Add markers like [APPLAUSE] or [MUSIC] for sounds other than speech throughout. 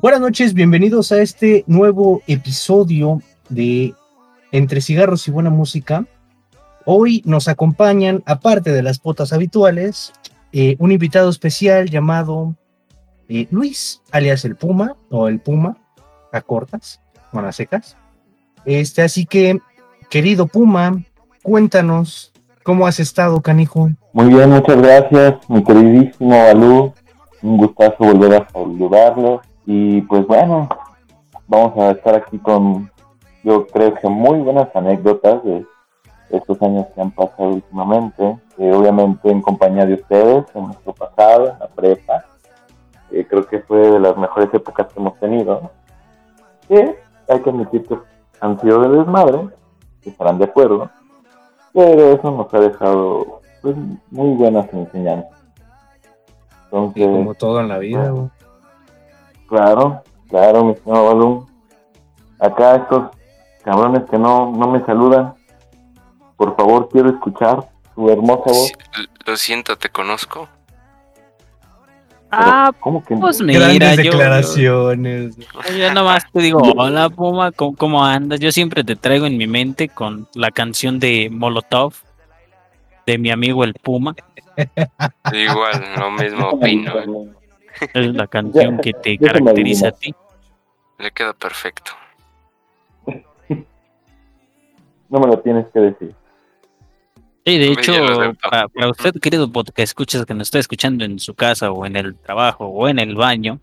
Buenas noches, bienvenidos a este nuevo episodio de Entre cigarros y buena música. Hoy nos acompañan, aparte de las potas habituales, eh, un invitado especial llamado eh, Luis, alias el Puma, o el Puma, a cortas, bueno, a secas. Este, así que, querido Puma, cuéntanos cómo has estado, canijo. Muy bien, muchas gracias, mi queridísimo Balú. Un gustazo volver a saludarlos. Y pues bueno, vamos a estar aquí con, yo creo que muy buenas anécdotas de estos años que han pasado últimamente, eh, obviamente en compañía de ustedes, en nuestro pasado, en la prepa. Eh, creo que fue de las mejores épocas que hemos tenido. Que hay que admitir que han sido de desmadre, que estarán de acuerdo, pero eso nos ha dejado pues, muy buenas enseñanzas. Entonces, como todo en la vida, Claro, claro, mi señor Balú. Acá estos cabrones que no, no me saludan. Por favor, quiero escuchar su hermosa voz. Lo siento, te conozco. Ah, ¿cómo que pues mira, Grandes declaraciones. Yo, yo, nomás te digo, hola Puma, ¿cómo, ¿cómo, andas? Yo siempre te traigo en mi mente con la canción de Molotov, de mi amigo el Puma. Igual, lo mismo opino. [LAUGHS] Es la [LAUGHS] canción que te caracteriza a ti. Le queda perfecto. [LAUGHS] No me lo tienes que decir. Sí, de hecho, para, usted, querido que escuchas que nos está escuchando en su casa o en el trabajo o en el baño,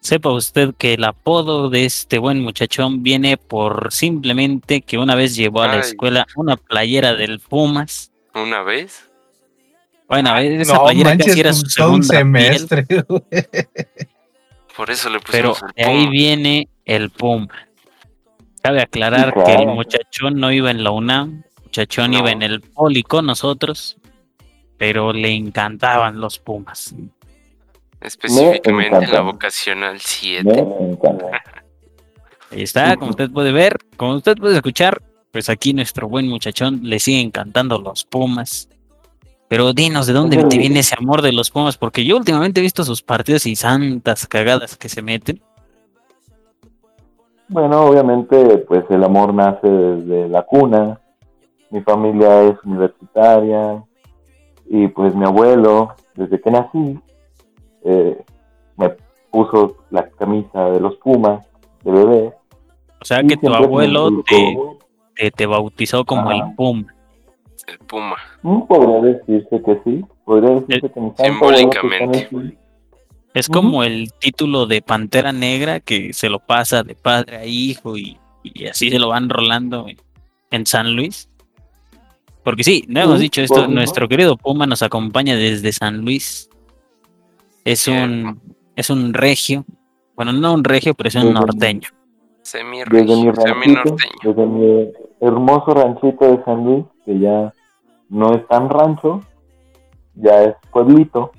sepa usted que el apodo de este buen muchachón viene por simplemente que una vez llevó a la escuela una playera del Pumas. ¿Una vez? Bueno, esa playera casi era su segundo semestre. [LAUGHS] Por eso le Pero de ahí viene el Puma. Cabe aclarar que el muchachón no iba en la UNAM, el muchachón iba en el Poli con nosotros, pero le encantaban los Pumas. Específicamente en la vocacional 7. [LAUGHS] Ahí está, como usted puede ver, como usted puede escuchar, pues aquí nuestro buen muchachón le sigue encantando los Pumas. Pero dinos, ¿de dónde te viene ese amor de los Pumas? Porque yo últimamente he visto sus partidos y santas cagadas que se meten. Bueno, obviamente, pues el amor nace desde la cuna. Mi familia es universitaria y pues mi abuelo, desde que nací, eh, me puso la camisa de los Pumas de bebé. O sea que tu abuelo te, te, bautizó como el Puma el Puma. Podría decirse que sí. Podría decirse que mi Simbólicamente. Es como el título de Pantera Negra que se lo pasa de padre a hijo y, así se lo van rolando en San Luis. Porque sí, no hemos dicho esto, nuestro querido Puma nos acompaña desde San Luis. Es un, es un regio, bueno, no un regio, pero es un norteño. Semi regio, semi norteño. Desde mi hermoso ranchito de San Luis, que ya no es tan rancho, ya es pueblito.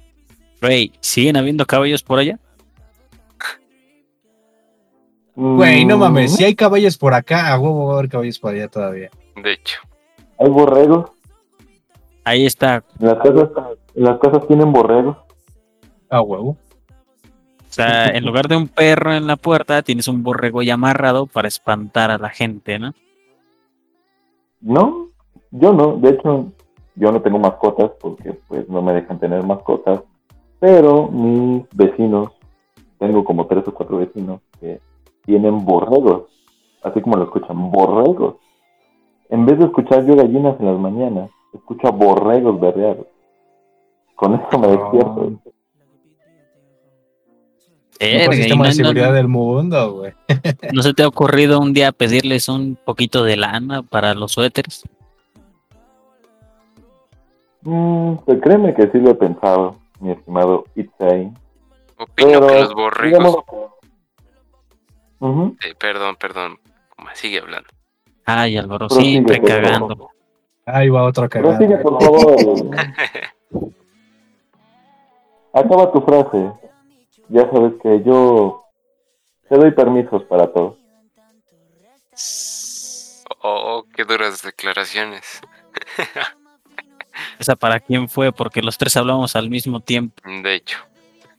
Rey, ¿siguen habiendo caballos por allá? Güey, no mames, mm. si hay caballos por acá, a huevo va a haber caballos por allá todavía. De hecho. Hay borregos. Ahí está. Las casas, las casas tienen borregos. A huevo. O sea, [LAUGHS] en lugar de un perro en la puerta, tienes un borrego ya amarrado para espantar a la gente, ¿no? No, yo no. De hecho, yo no tengo mascotas porque pues no me dejan tener mascotas. Pero mis vecinos, tengo como tres o cuatro vecinos que tienen borregos. Así como lo escuchan, borregos. En vez de escuchar yo gallinas en las mañanas, escucho a borregos berrear. Con eso me despierto. el sistema de seguridad del mundo, güey. ¿No se te ha ocurrido un día pedirles un poquito de lana para los suéteres? Mm, pues créeme que sí lo he pensado, mi estimado Itzay. Opino que los borregos. perdón, perdón. Sigue hablando. Ay, Álvaro, siempre cagando. Ahí va otra cagada. Sigue, por favor. [LAUGHS] Acaba tu frase. Ya sabes que yo te doy permisos para todo. Oh, qué duras declaraciones. [LAUGHS] ¿Esa para quién fue? Porque los tres hablamos al mismo tiempo. De hecho,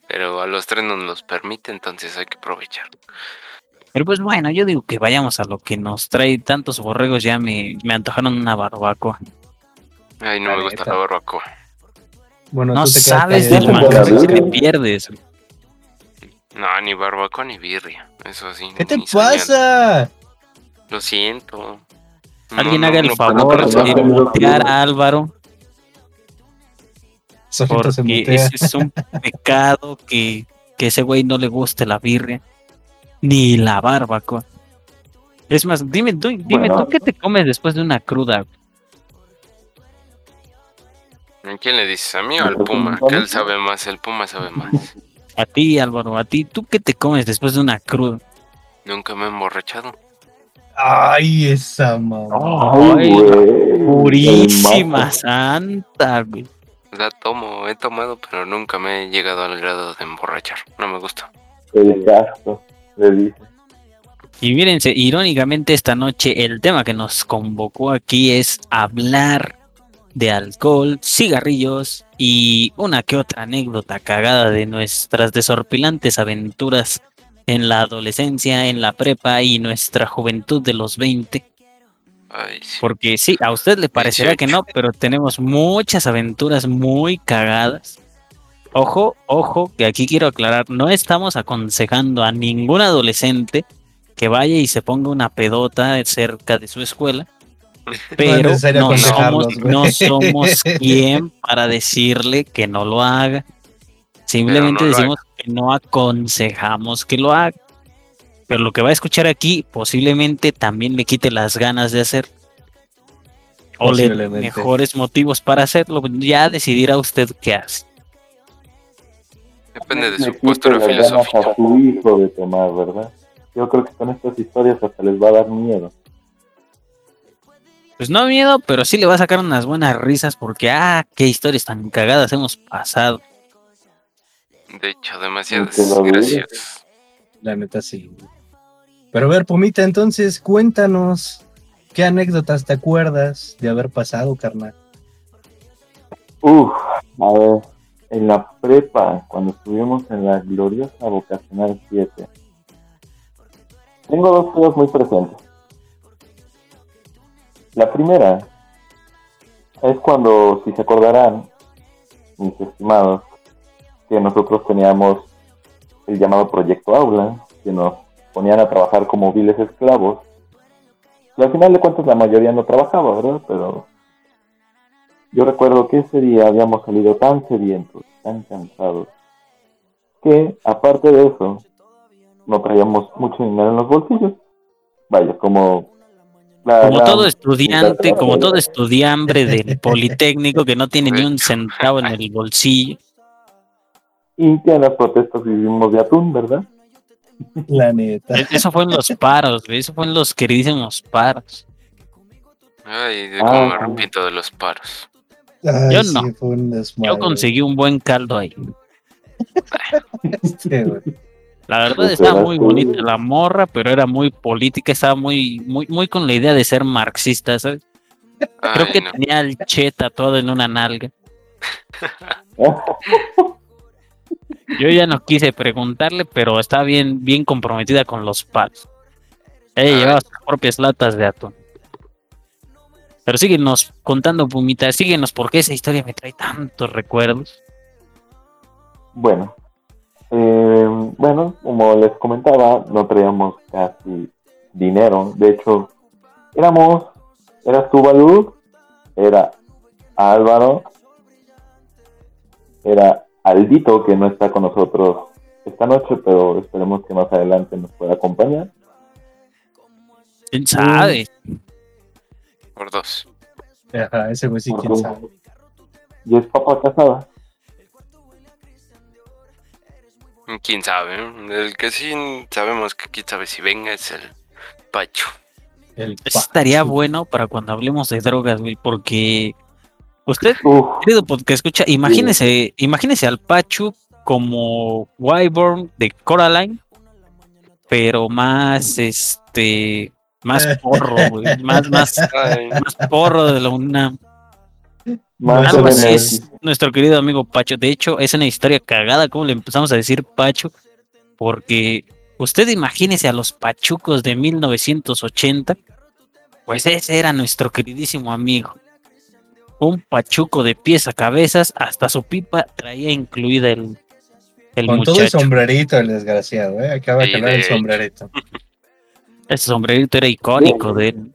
Pero a los tres no nos permite, entonces hay que aprovechar. Pero pues bueno, yo digo que vayamos a lo que nos trae tantos borregos, ya me, me antojaron una barbacoa. Ay, no me gusta la barbacoa. Bueno, No tú te quedas sabes del que te pierdes. No, ni barbacoa ni birria. Eso sí. ¿Qué te pasa? Lo siento. Alguien No, haga no, el no, favor no, no, de no, mutear a Álvaro, Solito porque ese es un pecado que, que ese güey no le guste la birria, ni la barbacoa. Es más, dime, tú, dime Bueno. tú qué te comes después de una cruda. ¿A quién le dices? ¿A mí o al ¿Nosotros Puma? Que él sabe más, el Puma sabe más. A ti, Álvaro, a ti, ¿tú qué te comes después de una cruda? Nunca me he emborrachado. Ay, esa mamá. Ay, güey. Purísima santa, güey. La tomo, he tomado, pero nunca me he llegado al grado de emborrachar. No me gusta. El gasto, le dice. Y mírense, irónicamente esta noche el tema que nos convocó aquí es hablar de alcohol, cigarrillos y una que otra anécdota cagada de nuestras desorpilantes aventuras en la adolescencia, en la prepa y nuestra juventud de los 20. Ay, sí. Porque sí, a usted le parecerá que no, pero tenemos muchas aventuras muy cagadas. Ojo, ojo, que aquí quiero aclarar, no estamos aconsejando a ningún adolescente que vaya y se ponga una pedota cerca de su escuela, [LAUGHS] pero no, somos, no [LAUGHS] somos quien para decirle que no lo haga. Simplemente no decimos que no aconsejamos que lo haga. Pero lo que va a escuchar aquí posiblemente también le quite las ganas de hacer. O le mejores motivos para hacerlo. Ya decidirá usted qué hace. Depende de su postura ganas filosófica. a su hijo de tomar, ¿verdad? Yo creo que con estas historias hasta les va a dar miedo. Pues no miedo, pero sí le va a sacar unas buenas risas porque, ah, qué historias tan cagadas hemos pasado. De hecho, demasiadas graciosas. La neta sí. Pero a ver, Pumita, entonces cuéntanos qué anécdotas te acuerdas de haber pasado, carnal. Uf, a ver, en la prepa, cuando estuvimos en la gloriosa vocacional 7, tengo dos cosas muy presentes. La primera es cuando, si se acordarán, mis estimados, que nosotros teníamos el llamado Proyecto Aula, que nos ponían a trabajar como viles esclavos. Y al final de cuentas la mayoría no trabajaba, ¿verdad? Pero yo recuerdo que ese día habíamos salido tan sedientos, tan cansados, que aparte de eso, no traíamos mucho dinero en los bolsillos. Vaya, como... la Como todo estudiante, como todo estudiante del Politécnico que no tiene ni un centavo en el bolsillo. Y que en las protestas vivimos de atún, ¿verdad? La neta. E- Eso fue en los paros, güey, eso fue en los queridísimos paros. Ay, de Ah, cómo me sí. arrepiento de los paros. Ay, Yo sí, no. fue un desmadre. Yo conseguí un buen caldo ahí. Este. La verdad estaba muy bonita la morra, pero era muy política, estaba muy, muy, muy con la idea de ser marxista, ¿sabes? Creo Ay, que no. tenía el cheta todo en una nalga. [LAUGHS] Yo ya no quise preguntarle, pero estaba bien, bien comprometida con los paros. Ella Ay. llevaba sus propias latas de atún. Pero síguenos contando, Pumita, síguenos porque esa historia me trae tantos recuerdos. Bueno, eh, bueno, como les comentaba, no traíamos casi dinero. De hecho, éramos, eras tú, Balú, era Álvaro, era Aldito, que no está con nosotros esta noche, pero esperemos que más adelante nos pueda acompañar. ¿Quién sabe? Por dos. Ajá, ese güey sí, quién dos. sabe. Y es papá casada. ¿Quién sabe? El que sí sabemos que quién sabe si venga es el Pacho. El Eso pa- estaría bueno para cuando hablemos de drogas, güey, porque usted, Uf, querido podcast, escucha, imagínese, imagínese al Pachu como Wyborn de Coraline, pero más este, más porro, güey, más, más, [LAUGHS] más porro de la UNAM. Más Algo así es nuestro querido amigo Pacho. De hecho, es una historia cagada, como le empezamos a decir Pacho, porque usted imagínese a los pachucos de 1980, pues ese era nuestro queridísimo amigo. Un pachuco de pies a cabezas, hasta su pipa traía incluida el, el Con todo el sombrerito, el desgraciado, ¿eh? Acaba de de el hecho. sombrerito. Ese sombrerito era icónico de él.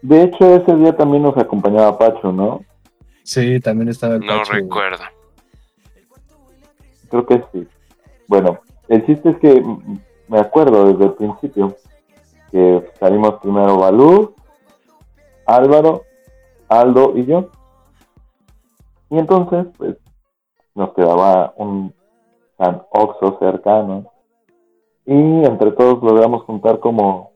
De hecho, ese día también nos acompañaba Pacho, ¿no? Sí, también estaba el No Pacho, recuerdo. Creo que sí. Bueno, el chiste es que me acuerdo desde el principio que salimos primero Balú, Álvaro, Aldo y yo. Y entonces, pues, nos quedaba un San Oxo cercano. Y entre todos logramos juntar como,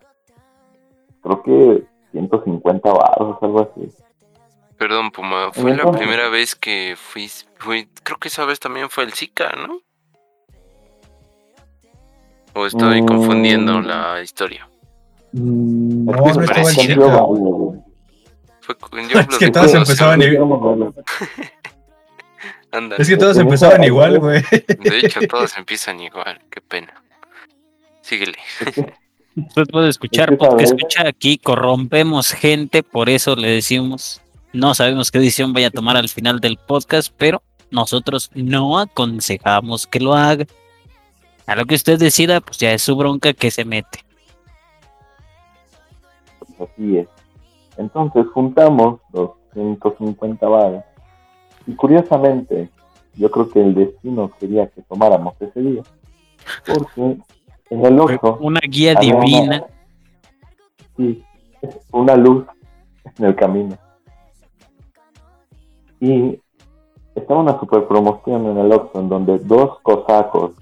creo que 150 barros, algo así. Perdón, Puma, fue la Entonces- primera vez que fui, fui, creo que esa vez también fue el Zika, ¿no? O estoy Mm. confundiendo la historia. Mm, Es No, no estaba el. Zika. Fue, yo [LAUGHS] Es que todos empezaban anda. [LAUGHS] Es que todos empezaban igual, güey. [LAUGHS] De hecho, todos empiezan igual, qué pena. Síguele. Usted puede escuchar Es que porque escucha aquí, corrompemos gente, por eso le decimos, no sabemos qué decisión vaya a tomar al final del podcast, pero nosotros no aconsejamos que lo haga. A lo que usted decida, pues ya es su bronca que se mete. Así es. Entonces juntamos los 150 varas. Y curiosamente, yo creo que el destino quería que tomáramos ese día. Porque en el Oxxo una guía una- divina. sí, una luz en el camino. Y estaba una super promoción en el Oxxo en donde dos cosacos,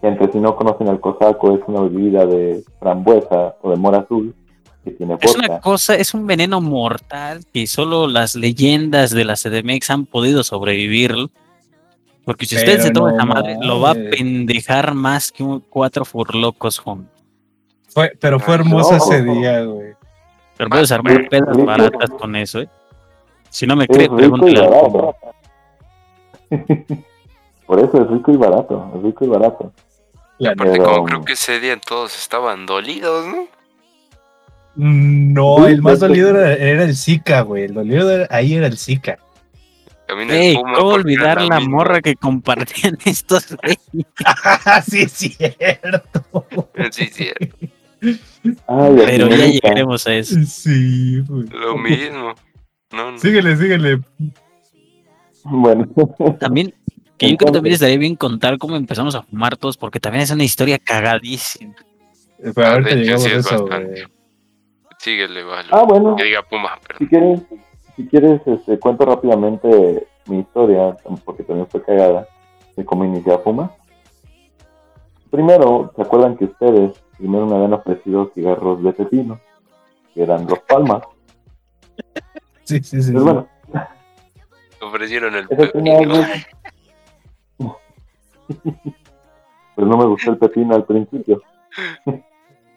que entre si no conocen al cosaco es una bebida de frambuesa o de mora azul, que tiene Es una cosa, es un veneno mortal que solo las leyendas de la CDMX han podido sobrevivir. Porque si usted Pero se toma no esa madre, lo va a pendejar más que un cuatro furlocos juntos. Fue, pero fue hermoso no. ese día, güey. Pero puedes armar pedas baratas con eso, ¿eh? Si no me Es cree, rico y pregúntale. [LAUGHS] Por eso es rico y barato, es rico y barato. La Aparte, Pero- como creo que ese día todos estaban dolidos, ¿no? No, el más dolido era, era el Zika, güey. El dolido era- ahí era el Zika. Ey, ¿cómo olvidar la morra que compartían [LAUGHS] estos güeyes? [LAUGHS] sí, es cierto. [LAUGHS] Sí, Ay, la Pero ya llegaremos a eso. Sí, güey. lo mismo. No, no. Síguele, síguele. Bueno, También, que yo creo que también estaría bien contar cómo empezamos a fumar todos, porque también es una historia cagadísima. Pero Ah, ahorita llegamos sí a es eso, bastante. güey. Síguele, vale. ah, bueno, Que diga Puma, perdón. si quieres, si quieres, este, cuento rápidamente mi historia, porque también fue cagada, de cómo inicié a fumar. Primero, ¿se acuerdan que ustedes primero me habían ofrecido cigarros de pepino? Que eran los palmas. Sí, sí, sí. Pues bueno, Ofrecieron el pepino. [LAUGHS] Pues no me gustó el pepino al principio. [LAUGHS]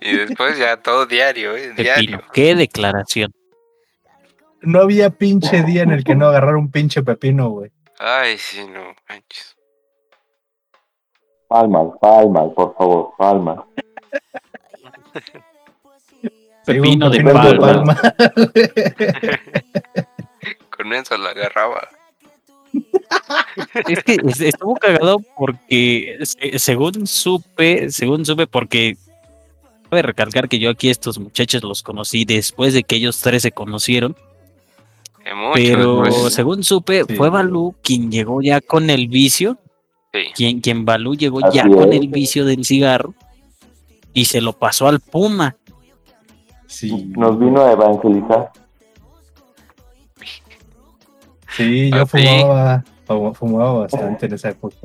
Y después ya todo diario, ¿eh? Diario. Pepino, qué declaración. No había pinche día en el que no agarrar un pinche pepino, güey. Ay, sí, no manches. Palmas, palmas, por favor, un [LAUGHS] Pepino de pepino de palma. palma. [LAUGHS] Con eso la agarraba. Es que es- estuvo cagado porque se- según supe, según supe, porque cabe recalcar que yo aquí estos muchachos los conocí después de que ellos tres se conocieron, De mucho pero después. según supe, Sí. fue Balú quien llegó ya con el vicio, Sí. quien, quien Balú llegó Así ya con es. el vicio del cigarro y se lo pasó al Puma. Sí. Nos vino a evangelizar. Sí, yo Ah, fumaba, fum- fumaba bastante en esa época.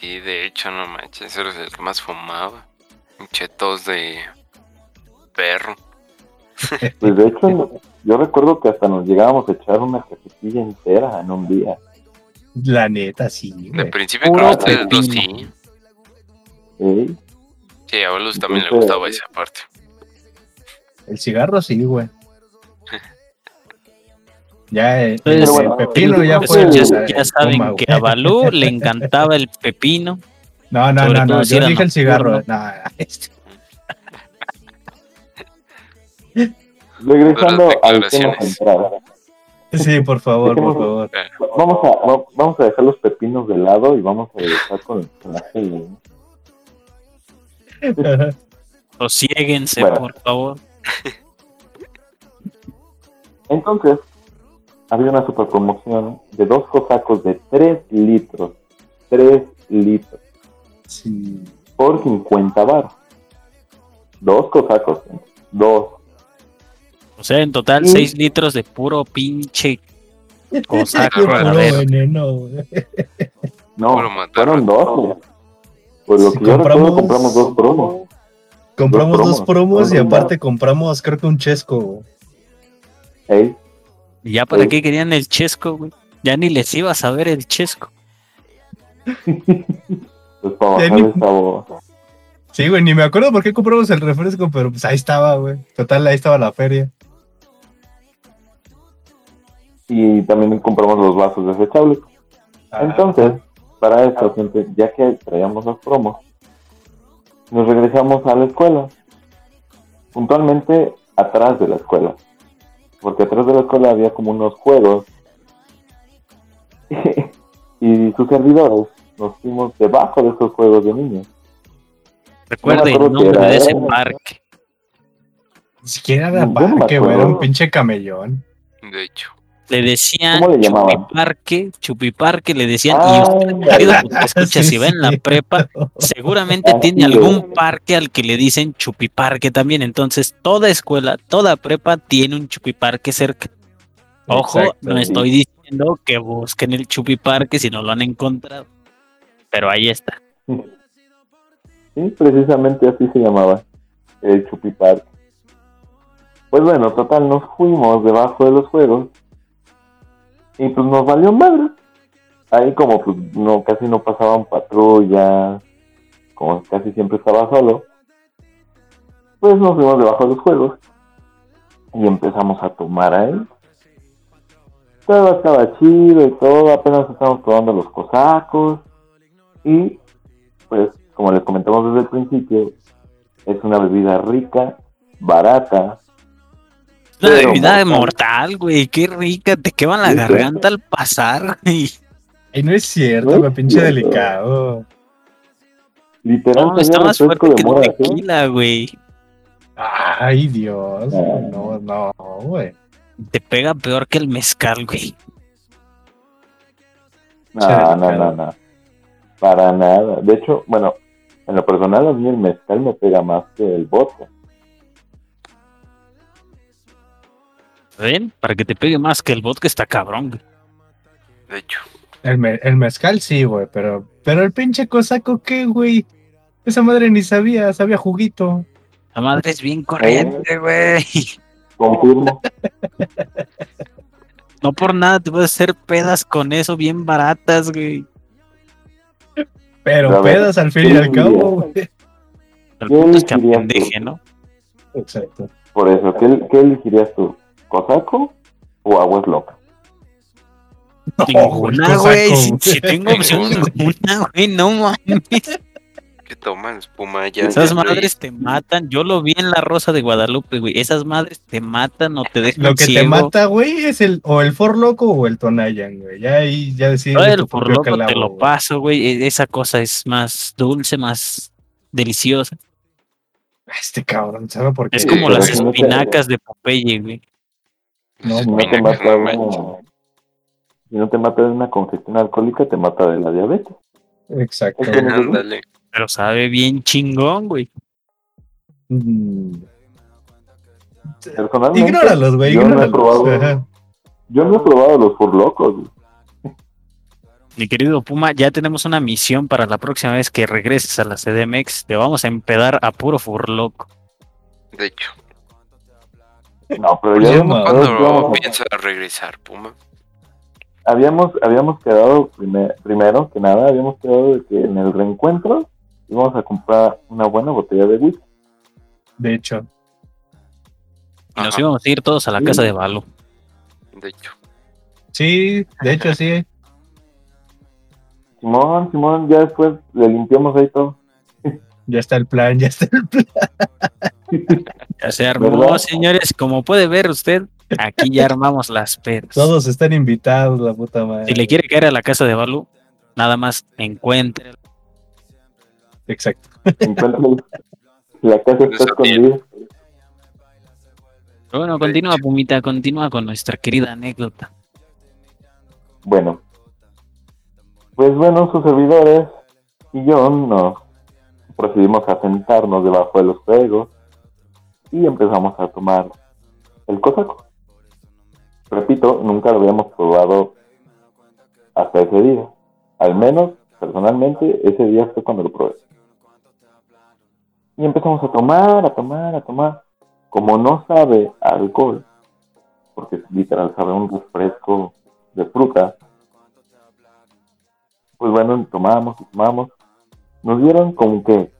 Sí, de hecho, no manches, eres el que más fumaba. Chetos de perro. Pues de hecho, yo recuerdo que hasta nos llegábamos a echar una cajetilla entera en un día. La neta, sí, De principio ustedes dos pepino. sí. ¿eh? Sí, a Balus también le gustaba esa parte. El cigarro sí, güey. Ya el, Entonces, el bueno, pepino ya pues, fue. ya- el- Ya el saben que a Balú le [LAUGHS] encantaba el pepino. No, no, sobre no, no. si Yo dije el cigarro. No, Regresando al tema central. Sí, por favor, por favor. Vamos a, va- vamos a dejar los pepinos de lado y vamos a regresar con, con la serie. ¿no? Bueno. por favor. Entonces, había una super promoción de dos cosacos de 3 litros. 3 litros. Sí. Por 50 bar. Dos cosacos. Dos. O sea, en total, Y- 6 litros de puro pinche cosaco. [LAUGHS] Puro veneno, güey. No, fueron dos. güey. Por lo Si que yo recuerdo, compramos- compramos dos promos. Compramos Dos dos promos, y aparte compramos, creo que un chesco. ¿Y ya para Sí. qué querían el chesco, güey? Ya ni les iba a saber el chesco. [LAUGHS] pues para bajar Ey, el sabor. Sí, güey, ni me acuerdo por qué compramos el refresco, pero pues ahí estaba, güey. Total, ahí estaba la feria. Y también compramos los vasos desechables. Ah, Entonces, para eso, siempre, ya que traíamos los promos, nos regresamos a la escuela. Puntualmente atrás de la escuela. Porque atrás de la escuela había como unos juegos. [LAUGHS] y sus servidores nos fuimos debajo de esos juegos de niños. Recuerde el acuerdo si nombre era de ese parque. Ni siquiera era no parque, güey, era un pinche camellón. De hecho. Le decían ¿Cómo le llamaban? Chupiparque, Chupiparque le decían, Ah, y usted, querido escucha, [LAUGHS] Sí, si va en la prepa, seguramente Ah, tiene algún parque al que le dicen Chupiparque también. Entonces, toda escuela, toda prepa tiene un Chupiparque cerca. Ojo, Exacto. no estoy diciendo que busquen el Chupiparque si no lo han encontrado. Pero ahí está. [LAUGHS] Sí, precisamente así se llamaba, el Chupi Park. Pues bueno, total, nos fuimos debajo de los juegos y pues nos valió madre. Ahí como pues no, casi no pasaban patrullas, como casi siempre estaba solo, pues nos fuimos debajo de los juegos y empezamos a tomar ahí. Todo estaba chido y todo, apenas estábamos probando los cosacos y pues como les comentamos desde el principio, es una bebida rica, barata. Una bebida mortal. mortal, güey. Qué rica, te quema la garganta al pasar, güey. Y no es cierto, No güey, es pinche cierto. delicado. Literal, No, está más fuerte de que el mora, ¿sí? tequila, güey. Ay, Dios. Ah. No, no, güey. Te pega peor que el mezcal, güey. No, no, no, no. Para nada. De hecho, bueno, en lo personal a mí el mezcal me pega más que el vodka. ¿Ven? Para que te pegue más que el vodka está cabrón, güey. De hecho. El, me- el mezcal sí, güey, pero, pero el pinche cosaco, ¿qué, güey? Esa madre ni sabía, sabía juguito. La madre es bien corriente, güey. Confirmo. [LAUGHS] No por nada te puedes hacer pedas con eso bien baratas, güey. Pero ver, pedas al fin y ¿qué al cabo, güey. El ¿Qué punto es que apendeje? ¿no? Exacto. Por eso, ¿qué, qué elegirías tú? ¿Cosaco o aguas locas? Ninguna, cosaco, güey. Si, güey. si tengo opción ninguna, güey, no mames. ¿Qué toman? Espuma ya. Esas ya madres te matan. Yo lo vi en la Rosa de Guadalupe, güey. Esas madres te matan o te dejan Lo que te mata, güey, es el o el For Loco o el Tonayan, güey. Ya ahí, ya decides. De el tu por propio loco te lo güey. paso, güey. E- Esa cosa es más dulce, más deliciosa. Este cabrón, ¿sabe por qué? Es como las no te- espinacas de Popeye, güey. No, Si no te mata no si no te mata de una congestión alcohólica, te mata de la diabetes. Exacto. [LAUGHS] Ándale. Pero sabe bien chingón, güey. Mm. Ignóralos, güey, yo no he probado, yo no he probado los furlocos. güey. Mi querido Puma, ya tenemos una misión para la próxima vez que regreses a la CDMX. Te vamos a empedar a puro furloco. De hecho. No, pero ya que ¿Cuándo piensas regresar, Puma? habíamos, habíamos quedado primer- primero que nada, habíamos quedado de que en el reencuentro íbamos a comprar una buena botella de whisky. De hecho, Y nos Ajá, íbamos a ir todos a la Sí. casa de Balo. De hecho. Sí, de hecho sí. Simón, Simón, ya después le limpiamos ahí todo. Ya está el plan, ya está el plan. Ya se armó, ¿Verdad? señores. Como puede ver usted, aquí ya armamos las pedas. Todos están invitados, la puta madre. Si le quiere caer a la casa de Balú, nada más encuentre. Exacto. La casa está escondida. Bueno, continúa, Pumita, continúa con nuestra querida anécdota. Bueno, pues bueno, sus servidores y yo nos procedimos a sentarnos debajo de los fuegos y empezamos a tomar el cosaco. Repito, nunca lo habíamos probado hasta ese día. Al menos, personalmente, ese día fue cuando lo probé. Y empezamos a tomar, a tomar, a tomar. Como no sabe a alcohol, porque literal sabe a un refresco de fruta, pues bueno, tomamos y tomamos. Nos dieron como que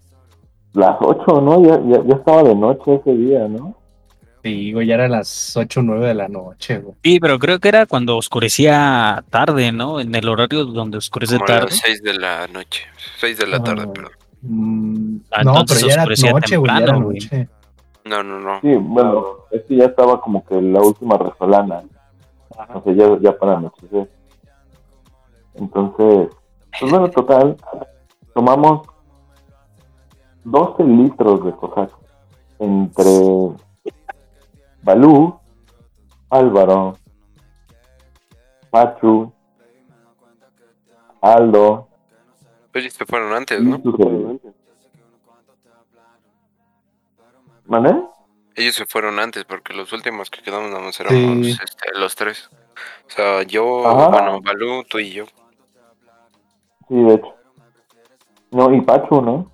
las 8, ¿no? Ya, ya, ya estaba de noche ese día, ¿no? Sí, güey, ya eran las 8 o 9 de la noche, güey. Sí, pero creo que era cuando oscurecía tarde, ¿no? En el horario donde oscurece Como a tarde. las 6 de la noche. 6 de la tarde, Ah. perdón. Mm, Ah, no, pero ya era noche, güey, ya era temprano, güey. noche. No, no, no. Sí, bueno, este ya estaba como que la última resolana. O sea, ya, ya para anochecer. Entonces, pues bueno, total, tomamos 12 litros de cosaco entre Balú, Álvaro, Pachu, Aldo Pues se fueron antes, ¿no? Ellos se fueron antes porque los últimos que quedamos nada más éramos Sí. este, los tres. O sea, yo, Ajá. bueno, Balú, tú y yo. Sí, de hecho. No, y Pachu, ¿no?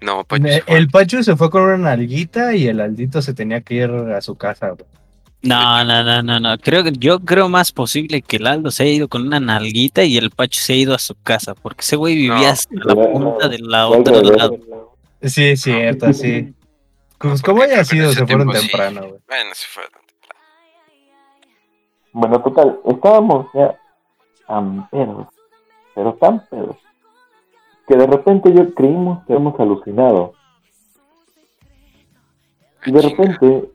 No, pues Eh, El Pacho se fue con una nalguita y el Aldito se tenía que ir a su casa, güey. No, no, no, no, no. Creo que yo creo más posible que el Aldo se haya ido con una nalguita y el Pacho se ha ido a su casa, porque ese güey vivía No. hasta la punta de la otra lado. Sí, es cierto, [LAUGHS] sí. Pues como haya sido, se fueron tiempo sí. temprano, güey. Bueno, se fueron. Bueno, total, estábamos ya tan pedos, pero tan pedos, que de repente yo creímos que hemos alucinado. Y de Chinga. repente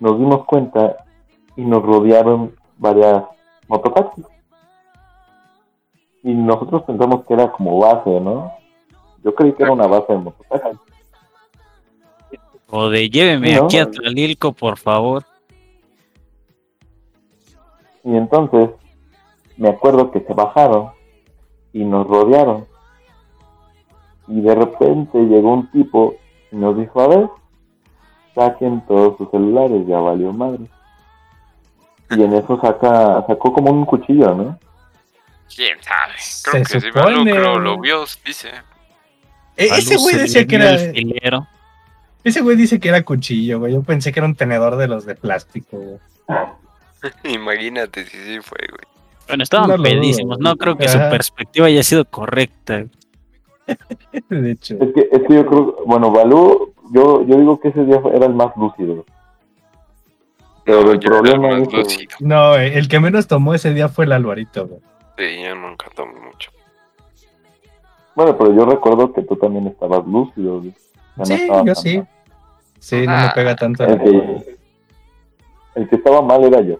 nos dimos cuenta y nos rodearon varias mototaxis. Y nosotros pensamos que era como base, ¿no? Yo creí que era una base de mototaxis. O de lléveme No. aquí a Tlalilco, por favor. Y entonces me acuerdo que se bajaron y nos rodearon. Y de repente llegó un tipo y nos dijo, a ver, saquen todos sus celulares, ya valió madre. Y en eso saca, sacó como un cuchillo, ¿no? ¿Quién sabe? Creo Se que supone, creo güey. lo vio, dice. E- ese güey decía que era. filero. Ese güey dice que era cuchillo, güey. Yo pensé que era un tenedor de los de plástico, güey. [LAUGHS] Imagínate si sí fue, güey. Bueno, estaban No pedísimos. No creo que su perspectiva haya sido correcta. [LAUGHS] De hecho. Es que, es que yo creo, bueno, Balú, yo, yo digo que ese día era el más lúcido. Pero No, el problema es que-. No, el que menos tomó ese día fue el Alvarito, güey. Sí, yo nunca tomo mucho. Bueno, pero yo recuerdo que tú también estabas lúcido. güey. No Sí, yo tan sí. mal. Sí, no me Ah. pega tanto. El que, el que estaba mal era yo.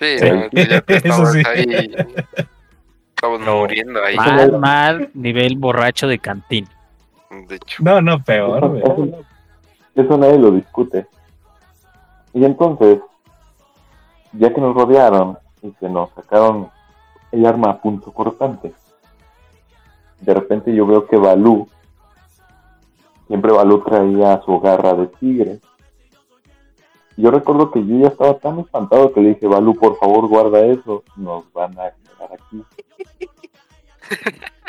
Sí, Sí. no, ya [LAUGHS] te Eso sí. ahí. Estabas muriendo ahí. Mal, mal, nivel borracho de cantín. De hecho. No, no, peor, Eso, güey. Eso- nadie lo discute. Y entonces, ya que nos rodearon y que nos sacaron el arma a punto cortante, de repente yo veo que Balú, siempre Balú traía su garra de tigre. Yo recuerdo que yo ya estaba tan espantado que le dije, Balú, por favor guarda eso, nos van a quedar aquí. [LAUGHS]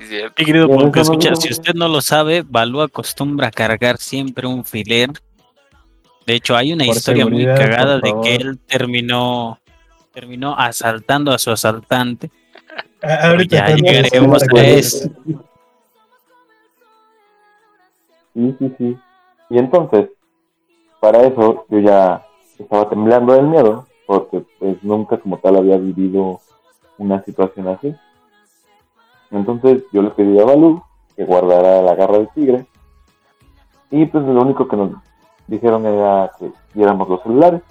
Sí, cierto. Querido escucha, si usted no lo sabe, Balú acostumbra a cargar siempre un filer. De hecho, hay una Por historia muy cagada de que él terminó terminó asaltando a su asaltante. A- Ahorita Ya llegaremos a eso. Sí, sí, sí. Y entonces, para eso, yo ya estaba temblando del miedo, porque pues nunca como tal había vivido una situación así. Entonces yo le pedí a Balú que guardara la garra del tigre y pues lo único que nos dijeron era que diéramos los celulares.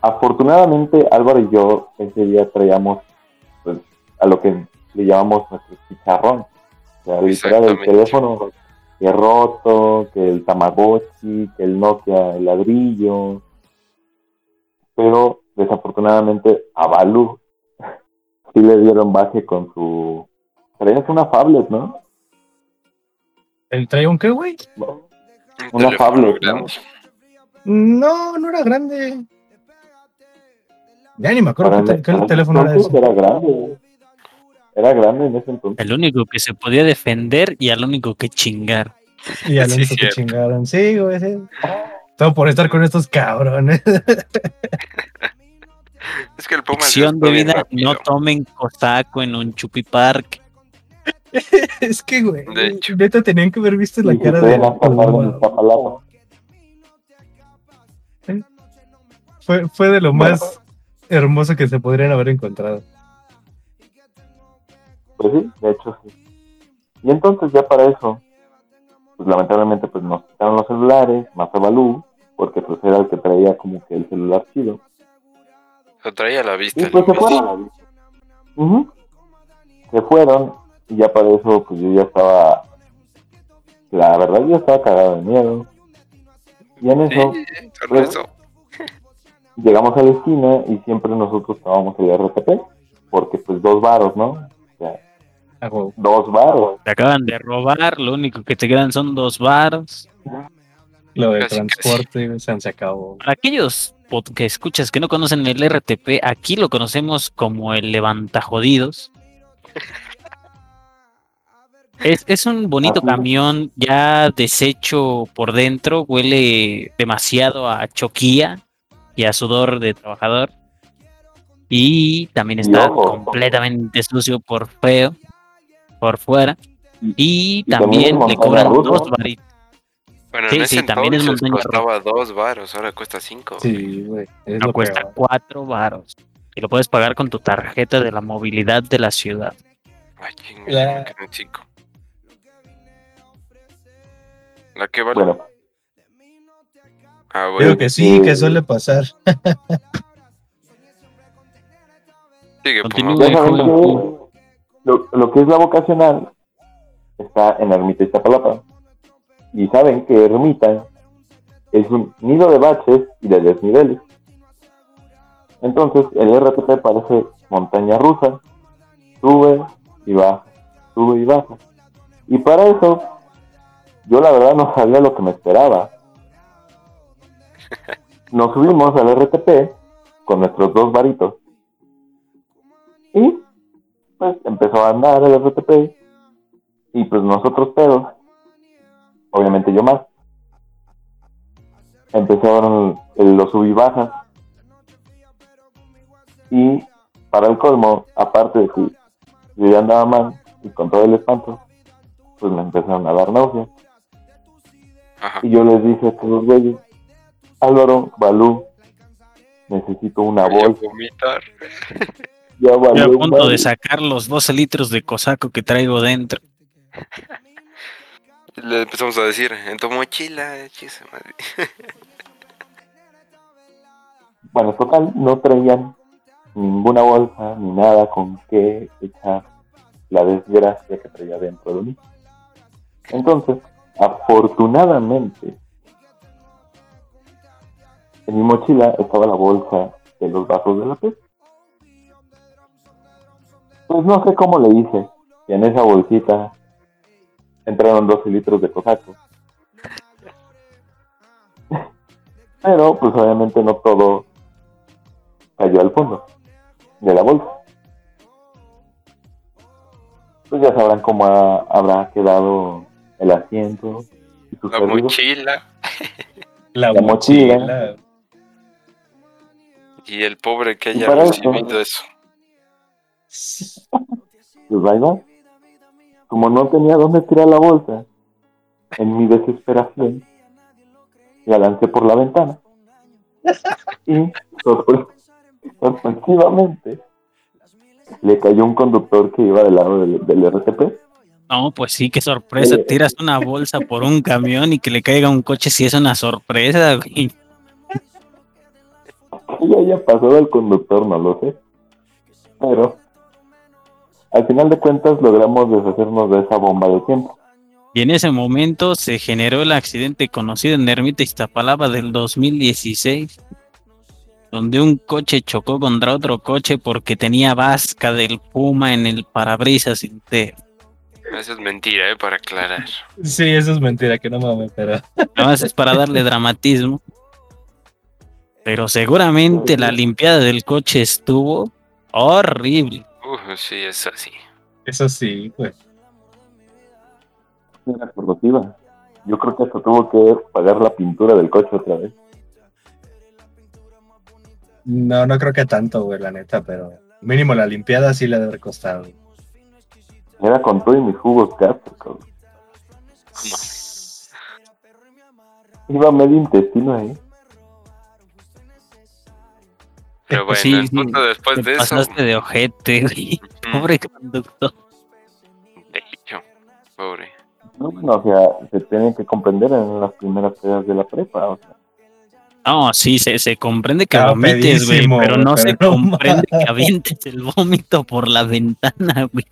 Afortunadamente Álvaro y yo ese día traíamos pues, a lo que le llamamos nuestro chicharrón. O sea, literal el teléfono que roto, que el Tamagotchi, que el Nokia, el ladrillo. Pero desafortunadamente a Balú sí le dieron baje con su... Traías una phablet, ¿no? ¿El traía un qué, güey? Un Una phablet, ¿no? No, no era grande. Ya ni me acuerdo qué, te- teléfono era ese. Era grande. Era grande en ese entonces. El único que se podía defender y al único que chingar. Y al [LAUGHS] Sí, único que cierto. chingaron. Sí, güey, sí. Todo por estar con estos cabrones. [LAUGHS] Es que el Puma se Lección de vida, no tomen cosaco en un chupi park. [LAUGHS] es que, güey, De hecho. neta tenían que haber visto la cara de Iztapalapa. Fue, fue de lo Bueno. más hermoso que se podrían haber encontrado. Pues sí, de hecho sí. Y entonces ya para eso, pues lamentablemente pues nos quitaron los celulares, más a Balú, porque pues era el que traía como que el celular chido. Lo traía a la vista. Y el pues se fueron. Ujú. Se fueron y ya para eso pues yo ya estaba, la verdad yo estaba cagado de miedo. Y en eso Sí, eso. [LAUGHS] llegamos a la esquina y siempre nosotros tomábamos el RTP, porque pues dos varos, ¿no? O sea, Ah, dos varos. Te acaban de robar, lo único que te quedan son dos baros. Lo de Casi, transporte güey, se se acabó. Para aquellos que escuchas que no conocen el RTP, aquí lo conocemos como el levantajodidos. Es, es un bonito camión ya deshecho por dentro, huele demasiado a choquía y a sudor de trabajador. Y también está completamente sucio por feo, por fuera. Y, y también le cobran dos varitos. Bueno, Sí, en ese sí, también es montaña costaba dos varos, ahora cuesta cinco. Sí, güey. Es No lo cuesta peor. cuatro varos. Y lo puedes pagar con tu tarjeta de la movilidad de la ciudad. Ay, chinga, La- me cinco. ¿La que vale? Bueno, ah. Creo que sí, que suele pasar. [LAUGHS] Sigue, lo, lo que es la vocacional está en Ermita Iztapalapa. Y saben que Ermita es un nido de baches y de desniveles. Entonces el RTP parece montaña rusa, sube y baja, sube y baja. Y para eso, yo la verdad no sabía lo que me esperaba. [LAUGHS] Nos subimos al RTP con nuestros dos varitos. Y pues empezó a andar el RTP. Y pues nosotros pedos, obviamente yo más, empezaron el- los sub y bajas. Y para el colmo, aparte de que yo ya andaba mal y con todo el espanto, pues me empezaron a dar náuseas. Ajá. Y yo les dije a todos los güeyes, Álvaro, Balú, necesito una Voy a bolsa. vomitar. Ya Estoy a valió punto de sacar los 12 litros de cosaco que traigo dentro. [LAUGHS] Le empezamos a decir, en tu mochila, madre. [LAUGHS] Bueno, total, no traían ninguna bolsa ni nada con que echar la desgracia que traía dentro de mí. Entonces, afortunadamente, en mi mochila estaba la bolsa de los vasos de la pez. Pues no sé cómo le hice. En esa bolsita entraron 12 litros de cosaco. Pero, pues obviamente no todo cayó al fondo de la bolsa. Pues ya sabrán cómo ha- habrá quedado el asiento y sus La mochila. La, La mochila. mochila. Y el pobre que haya recibido eso. Pues. Como no tenía dónde tirar la bolsa, en mi desesperación, la lancé por la ventana. Y sorpre- [LAUGHS] sorpresivamente le cayó un conductor que iba del lado del, del RCP. No, pues sí, qué sorpresa. Eh. Tiras una bolsa por un camión y que le caiga un coche, sí es una sorpresa, güey. ¿Qué [LAUGHS] ya haya pasado al conductor? No lo sé. Pero al final de cuentas logramos deshacernos de esa bomba de tiempo. Y en ese momento se generó el accidente conocido en Ermita Iztapalapa del 2016, donde un coche chocó contra otro coche porque tenía vasca del Puma en el parabrisas entero. Eso es mentira, ¿eh? Para aclarar. Sí, eso es mentira, que no mames, pero. [LAUGHS] Nada más es para darle dramatismo. Pero seguramente la limpiada del coche estuvo horrible. Uh, sí, es así. Eso sí, pues. Era corrosiva. Yo creo que hasta tuvo que pagar la pintura del coche otra vez. No, no creo que tanto, güey, la neta, pero mínimo la limpiada sí le debe haber costado. Era con todo y mis jugos Castro, cabrón. Iba medio intestino ahí. Pero [LAUGHS] bueno, Sí, el sí, punto después de eso. pasaste de ojete, [LAUGHS] güey. mm, Pobre conductor. De hecho, pobre. No, bueno, o sea, se tienen que comprender en las primeras pedas de la prepa. O sea, No, sí, se, se comprende que vomites, güey, pero no se no comprende que avientes el vómito por la ventana, [LAUGHS] güey.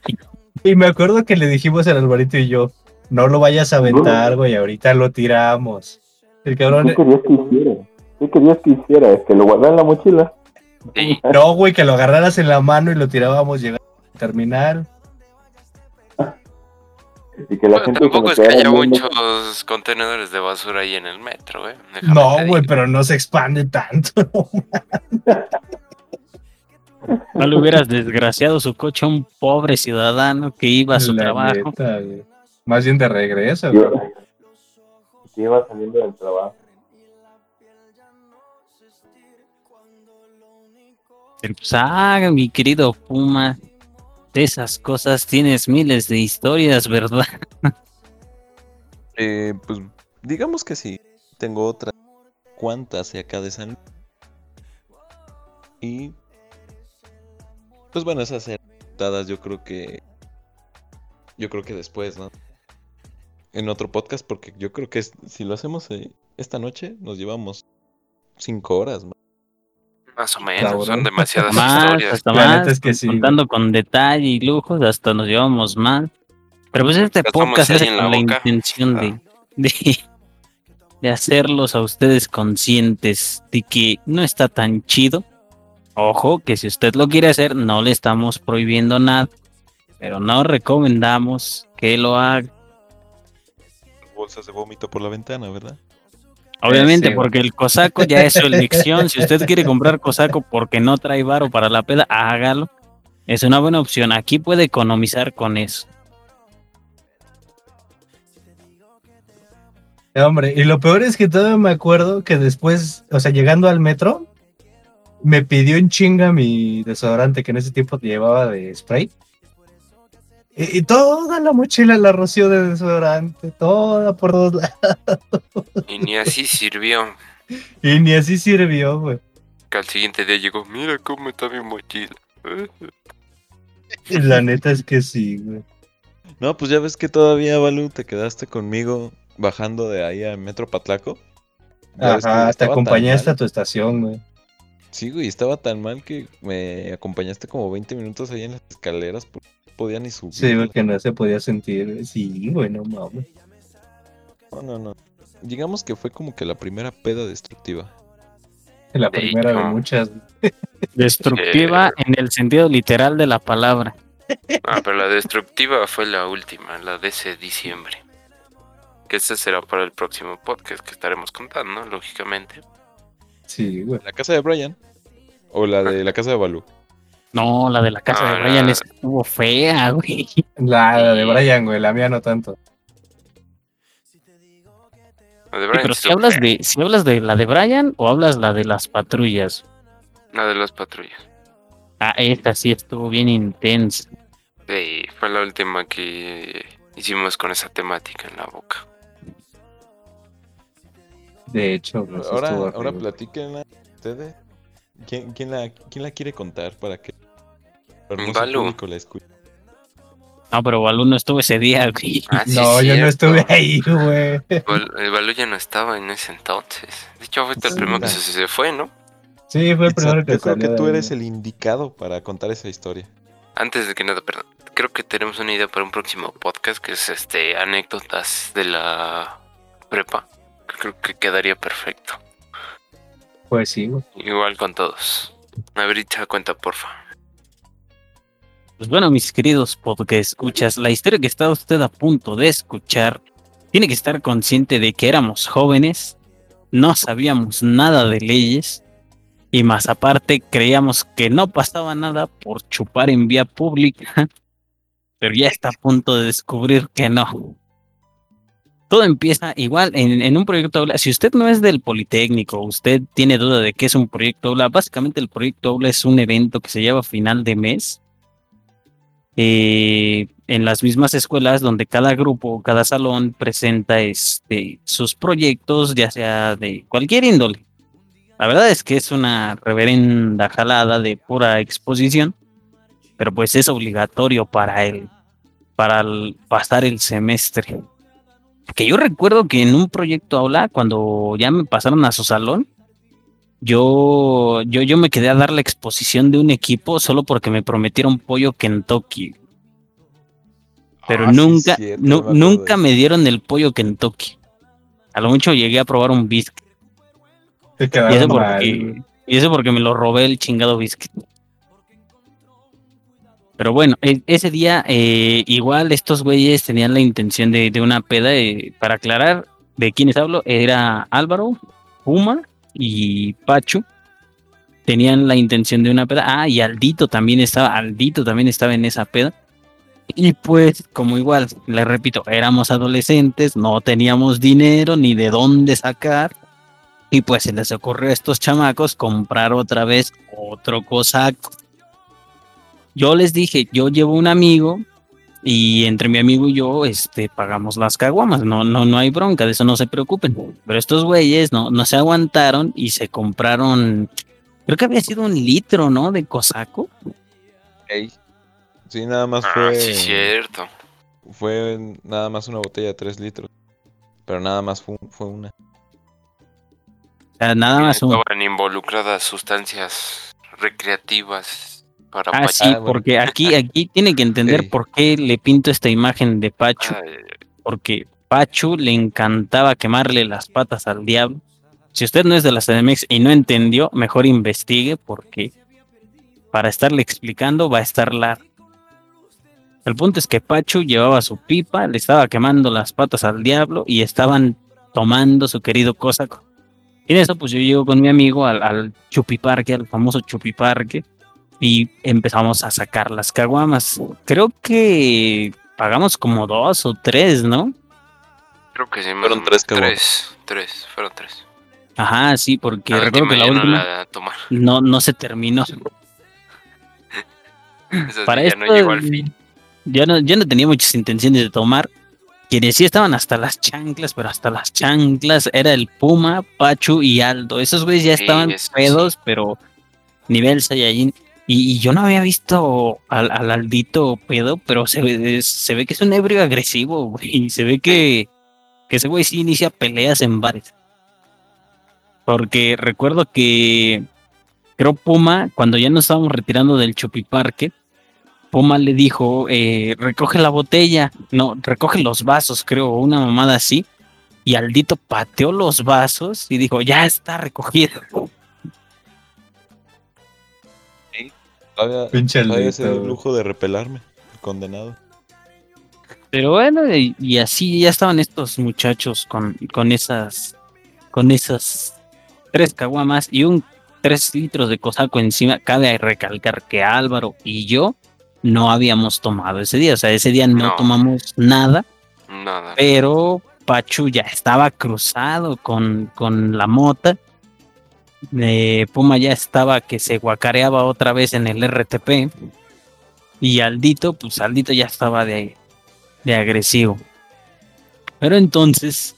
Y me acuerdo que le dijimos al Alvarito y yo, no lo vayas a aventar, güey, ahorita lo tiramos. El cabrón, ¿Qué querías que hiciera? ¿Qué querías que hiciera? ¿Es que lo guardara en la mochila? [LAUGHS] No, güey, que lo agarraras en la mano y lo tirábamos llegando al terminal. Y que la bueno, gente tampoco se es que haya muchos contenedores de basura ahí en el metro, güey. Déjame No, güey, pero no se expande tanto. No le hubieras desgraciado su coche a un pobre ciudadano que iba a su La trabajo. neta. Más bien de regreso, güey. [LAUGHS] que iba saliendo del trabajo. Pues, ah, mi querido Puma, de esas cosas tienes miles de historias, ¿verdad? [LAUGHS] Eh, pues digamos que sí. Tengo otras cuantas de acá de San Y pues bueno, esas dadas yo creo que yo creo que después, ¿no? En otro podcast porque yo creo que si lo hacemos eh, esta noche nos llevamos cinco horas. ¿no? Más o menos, Cabrón. son demasiadas Más, historias. hasta más, es que sí, contando con detalle y lujos, hasta nos llevamos más. Pero pues este Estamos podcast es la con la intención de, Ah. de, de hacerlos a ustedes conscientes de que no está tan chido. Ojo, que si usted lo quiere hacer, no le estamos prohibiendo nada, pero no recomendamos que lo haga. Bolsas de vómito por la ventana, ¿verdad? Obviamente, Sí, porque el cosaco ya es su elección. Si usted quiere comprar cosaco porque no trae varo para la peda, hágalo. Es una buena opción. Aquí puede economizar con eso. Eh, Hombre, y lo peor es que todavía me acuerdo que después, o sea, llegando al metro, me pidió en chinga mi desodorante que en ese tiempo llevaba de spray. Y, y toda la mochila la roció de desodorante, toda por todos lados. Y ni así sirvió. Y ni así sirvió, güey. Que al siguiente día llegó, mira cómo está mi mochila. Y La neta es que sí, güey. No, pues ya ves que todavía, Balu, te quedaste conmigo bajando de ahí a Metro Patlaco. Ajá, te hasta mal. tu estación, güey. Sí, güey, estaba tan mal que me acompañaste como 20 minutos ahí en las escaleras, porque podía ni subir. Sí, güey, que no se podía sentir. Sí, güey, no mames. No, no, no. Digamos que fue como que la primera peda destructiva. La primera de muchas. [LAUGHS] Destructiva en el sentido literal de la palabra. Ah, pero la destructiva fue la última, la de ese diciembre. Que ese será para el próximo podcast que estaremos contando, ¿no? lógicamente. Sí, güey. ¿La casa de Brian? ¿O la de la casa de Balú? No, la de la casa Ah, de Brian la- esa estuvo fea, [LAUGHS] güey. La, la de. Brian, güey, la mía no tanto. La de Sí, Brian pero sí si estuvo hablas fea. de, si hablas de la de Brian o hablas la de las patrullas. La de las patrullas. Ah, esta sí estuvo bien intensa. Sí, fue la última que hicimos con esa temática en la boca. De hecho, sí Ahora, ahora platiquen ustedes ¿Quién, quién la, quién la quiere contar para que escuche? No, pero Balú no estuvo ese día, [LAUGHS] güey. Ah, sí, no, yo no estuve ahí, güey. El Balú ya no estaba en ese entonces. De hecho, fue el primero que se, se fue, ¿no? Sí, fue el primero que Yo creo que tú eres el indicado para contar esa historia. Antes de que nada, perdón. Creo que tenemos una idea para un próximo podcast que es este anécdotas de la prepa. Creo que quedaría perfecto. Pues sí, güey. Igual con todos. A ver, cuenta, porfa. Pues bueno, mis queridos podcast escuchas, la historia que está usted a punto de escuchar tiene que estar consciente de que éramos jóvenes, no sabíamos nada de leyes y más aparte creíamos que no pasaba nada por chupar en vía pública, [LAUGHS] pero ya está a punto de descubrir que no. Todo empieza igual en, en un proyecto aula. Si usted no es del Politécnico, usted tiene duda de qué es un proyecto aula, básicamente el proyecto aula es un evento que se lleva a final de mes eh, en las mismas escuelas donde cada grupo, cada salón presenta este, sus proyectos, ya sea de cualquier índole. La verdad es que es una reverenda jalada de pura exposición, pero pues es obligatorio para el, para el- pasar el semestre. Que yo recuerdo que en un proyecto aula, cuando ya me pasaron a su salón, yo, yo, yo me quedé a dar la exposición de un equipo solo porque me prometieron pollo Kentucky. Pero Ah, sí, nunca, cierto, nu- me nunca me dieron el pollo Kentucky. A lo mucho llegué a probar un biscuit. Te Y eso porque, y eso porque me lo robé el chingado biscuit. Pero bueno, e- ese día eh, igual estos güeyes tenían la intención de, de una peda. eh, para aclarar de quiénes hablo, era Álvaro, Puma y Pachu. Tenían la intención de una peda. Ah, y Aldito también estaba, Aldito también estaba en esa peda. Y pues, como igual, les repito, éramos adolescentes, no teníamos dinero ni de dónde sacar. Y pues se les ocurrió a estos chamacos comprar otra vez otro cosaco. Yo les dije, yo llevo un amigo y entre mi amigo y yo este, pagamos las caguamas. No, no, no hay bronca, de eso no se preocupen. Pero estos güeyes no, no se aguantaron y se compraron, creo que había sido un litro, ¿no? De cosaco. Sí, nada más Ah, fue. sí, cierto. Fue nada más una botella de 3 litros. Pero nada más fue, fue una. O sea, nada más un... Estaban involucradas sustancias recreativas para Ah, sí, Ah, bueno. porque aquí, aquí tiene que entender por qué le pinto esta imagen de Pachu. Ay, porque Pachu le encantaba quemarle las patas al diablo. Si usted no es de la CDMX y no entendió, mejor investigue porque para estarle explicando va a estar largo. El punto es que Pachu llevaba su pipa, le estaba quemando las patas al diablo y estaban tomando su querido cosaco. Y en eso pues yo llego con mi amigo al, al chupiparque, al famoso chupiparque, y empezamos a sacar las caguamas. Creo que pagamos como dos o tres, ¿no? creo que sí, Fueron tres caguamas. Tres, tres, fueron tres. Ajá, sí, porque La recuerdo que la última la tomar. no, no se terminó. [LAUGHS] Para ya esto, no llegó al fin. Yo no, yo no tenía muchas intenciones de tomar. Quienes sí estaban hasta las chanclas, pero hasta las chanclas era el Puma, Pachu y Aldo. Esos güeyes ya Sí, estaban sí. pedos, pero nivel Saiyajin. Y, yo no había visto al, al Aldito pedo, pero se, ve- se ve que es un ebrio agresivo, güey. Y se ve que, que ese güey sí inicia peleas en bares. Porque recuerdo que creo Puma, cuando ya nos estábamos retirando del Chupiparque, Puma le dijo, eh, recoge la botella, no, recoge los vasos, creo, una mamada así. Y Aldito pateó los vasos y dijo, ya está recogido. Todavía, Pinche todavía se dio el lujo de repelarme. el Condenado. Pero bueno, y, y así ya estaban estos muchachos con, con esas, con esas tres caguamas y un tres litros de cosaco encima. Cabe recalcar que Álvaro y yo no habíamos tomado ese día, o sea, ese día no, No. tomamos nada. Nada. pero Pachu ya estaba cruzado con, con la mota. Eh, Puma ya estaba que se guacareaba otra vez en el RTP. Y Aldito, pues Aldito ya estaba de, de agresivo. Pero entonces,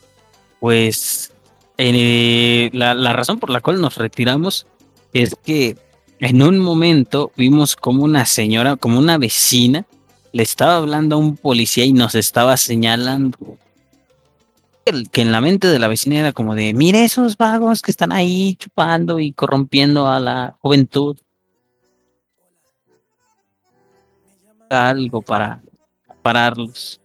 pues eh, la, la razón por la cual nos retiramos es que en un momento vimos como una señora, como una vecina, le estaba hablando a un policía y nos estaba señalando. Que en la mente de la vecina era como de, mire esos vagos que están ahí chupando y corrompiendo a la juventud. Algo para pararlos.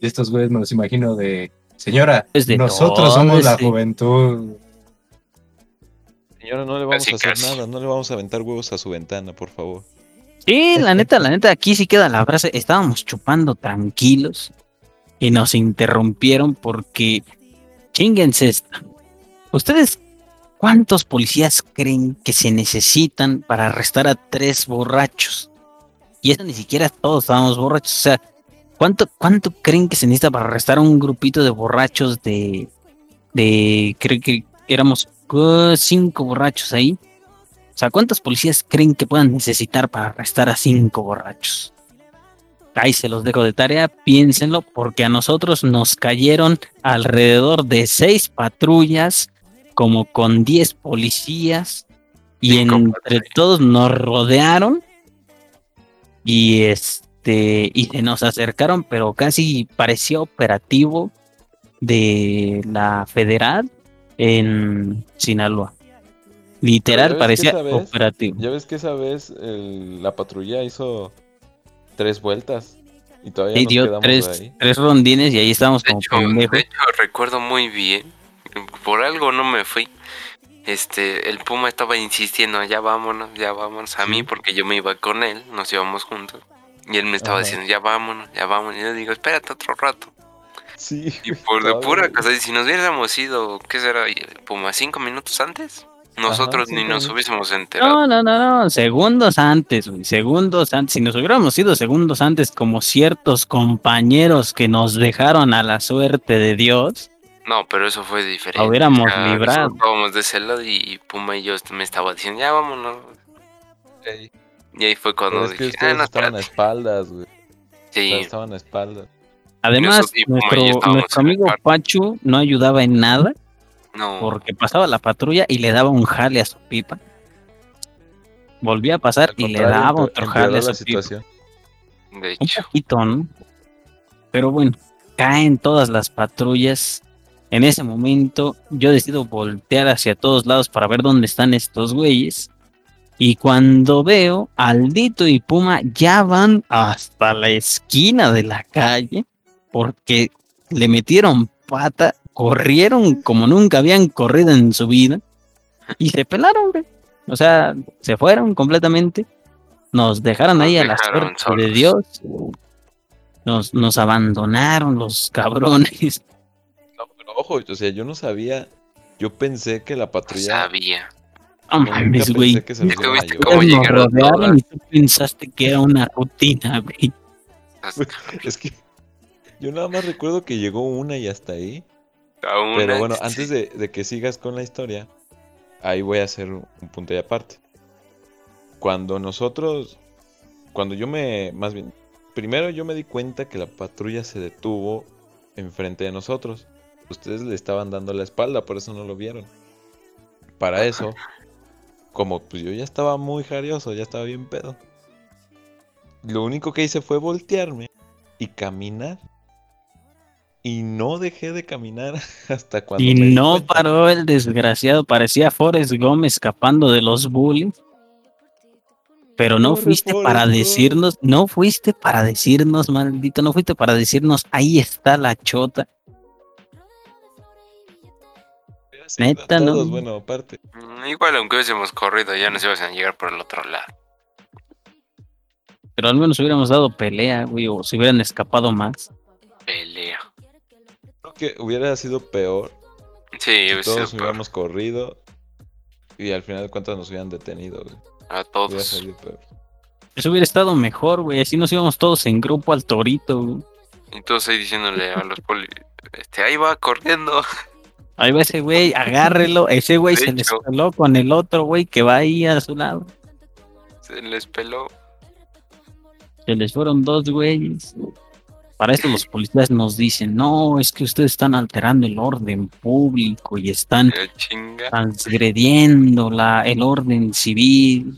Y estos güeyes me los imagino de, señora, Es de nosotros todo somos la juventud. Señora, no le vamos Casi, a hacer casi. nada, no le vamos a aventar huevos a su ventana, por favor. Sí, la neta, la neta, aquí sí queda la frase. Estábamos chupando tranquilos y nos interrumpieron porque chinguense. ¿Ustedes cuántos policías creen que se necesitan para arrestar a tres borrachos? Y eso ni siquiera todos estábamos borrachos. O sea, ¿cuánto, cuánto creen que se necesita para arrestar a un grupito de borrachos de. de. creo que éramos uh, cinco borrachos ahí? O sea, ¿cuántos policías creen que puedan necesitar para arrestar a cinco borrachos? Ahí se los dejo de tarea, piénsenlo, porque a nosotros nos cayeron alrededor de seis patrullas, como con 10 policías, y entre todos nos rodearon y este y se nos acercaron, pero casi parecía operativo de la federal en Sinaloa. Literal parecía vez- operativo. Ya ves que esa vez el- la patrulla hizo tres vueltas y todavía Y nos dio quedamos tres, ahí. tres rondines y ahí estábamos De como hecho, de hecho, recuerdo muy bien. Por algo no me fui. Este, el Puma estaba insistiendo, ya vámonos, ya vámonos. A mí, Sí. porque yo me iba con él, nos íbamos juntos. Y él me estaba Ajá. diciendo, ya vámonos, ya vámonos. Y yo digo, espérate otro rato. Sí. Y por de pura cosa, y si nos hubiéramos ido, ¿qué será? Puma, cinco minutos antes, nosotros ni nos hubiésemos enterado. No, no, no, no, segundos antes, güey, segundos antes. Si nos hubiéramos ido segundos antes, como ciertos compañeros que nos dejaron a la suerte de Dios, No, pero eso fue diferente. hubiéramos Ya librado. Estábamos de ese lado y Puma y yo me estaba diciendo, ya vámonos. Y ahí fue cuando Pero es que ah, no, estaban a espaldas, güey. Sí, Ustedes Estaban a espaldas. además, nuestro, nuestro amigo. Pachu no ayudaba en nada no. porque pasaba la patrulla y le daba un jale a su pipa. Volvía a pasar y le daba otro jale a la su pipa. situación. De Un poquito, ¿no? Pero bueno, caen todas las patrullas. En ese momento yo decido voltear hacia todos lados para ver dónde están estos güeyes. Y cuando veo, Aldito y Puma ya van hasta la esquina de la calle porque le metieron pata, corrieron como nunca habían corrido en su vida y se pelaron, güey. O sea, se fueron completamente. Nos dejaron Nos ahí a la suerte de. Dios. Nos, nos abandonaron los cabrones. [LAUGHS] No, pero ojo, o sea, yo no sabía. Yo pensé que la patrulla. sabía. No mames, güey. que se nos Es que iban a viste llevar. cómo llegaron rodearon y tú pensaste que era una rutina, güey. [LAUGHS] Es que yo nada más recuerdo que llegó una y hasta ahí. Aún Pero bueno, [LAUGHS] antes de, de que sigas con la historia, ahí voy a hacer un un punto y aparte. Cuando nosotros, cuando yo me, más bien, primero yo me di cuenta que la patrulla se detuvo enfrente de nosotros. Ustedes le estaban dando la espalda, por eso no lo vieron. Para eso, como pues yo ya estaba muy jarioso, ya estaba bien pedo. Lo único que hice fue voltearme y caminar. Y no dejé de caminar [LAUGHS] hasta cuando Y me no cuenta. paró el desgraciado, parecía Forrest Gómez escapando de los bullies. Pero no fuiste Forrest, para decirnos, no fuiste para decirnos, maldito, no fuiste para decirnos, ahí está la chota. Neta, no. todos, bueno, aparte. Mm, Igual, aunque hubiésemos corrido, ya nos íbamos a llegar por el otro lado. Pero al menos hubiéramos dado pelea, güey, o se hubieran escapado más. Pelea. Que hubiera sido peor Sí, si todos sido hubiéramos corrido y al final de cuentas nos hubieran detenido. güey. a Hubiera todos. salido peor. Eso hubiera estado mejor, güey, así nos íbamos todos en grupo al torito, güey. Y todos ahí diciéndole a los poli, este, ahí va corriendo. Ahí va ese güey, agárrelo. Ese güey se les peló con el otro güey que va ahí a su lado. Se les peló. Se les fueron dos güeyes. Para esto los policías nos dicen, no, es que ustedes están alterando el orden público y están Eh, transgrediendo la, el orden civil.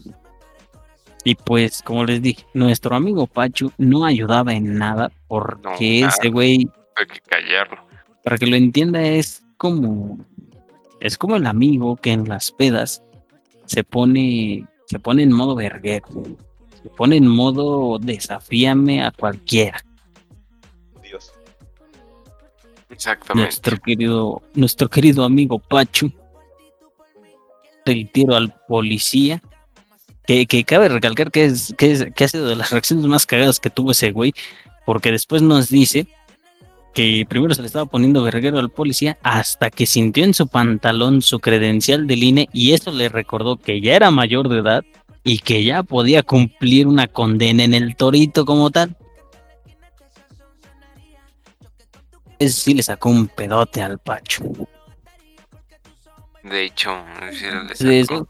Y pues, como les dije, nuestro amigo Pachu no ayudaba en nada porque No, ese güey, Hay que callarlo. para que lo entienda, es como es como el amigo que en las pedas se pone se pone en modo verguero, se pone en modo desafíame a cualquiera. Nuestro querido nuestro querido amigo Pachu. El tiro al policía. Que, que cabe recalcar que es, que es que ha sido de las reacciones más cagadas que tuvo ese güey porque después nos dice que primero se le estaba poniendo verguero al policía hasta que sintió en su pantalón su credencial del INE y eso le recordó que ya era mayor de edad y que ya podía cumplir una condena en el torito como tal. Eso sí le sacó un pedote al Pacho. De hecho, sí le De sacó. eso-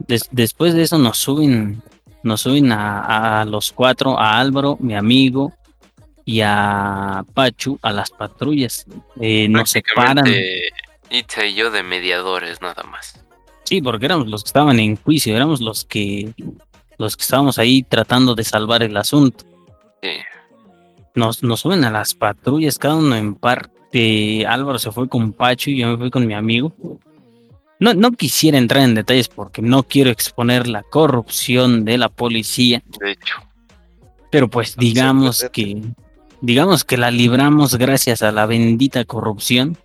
des- después de eso nos suben, nos suben a, a los cuatro, a Álvaro, mi amigo, y a Pachu a las patrullas. Eh, nos separan. Itza y yo de mediadores nada más. Sí, porque éramos los que estaban en juicio, éramos los que los que estábamos ahí tratando de salvar el asunto. Sí. Nos, nos suben a las patrullas, cada uno en parte. Álvaro se fue con Pacho y yo me fui con mi amigo. No, no quisiera entrar en detalles porque no quiero exponer la corrupción de la policía, De hecho, pero pues No digamos que digamos que la libramos gracias a la bendita corrupción.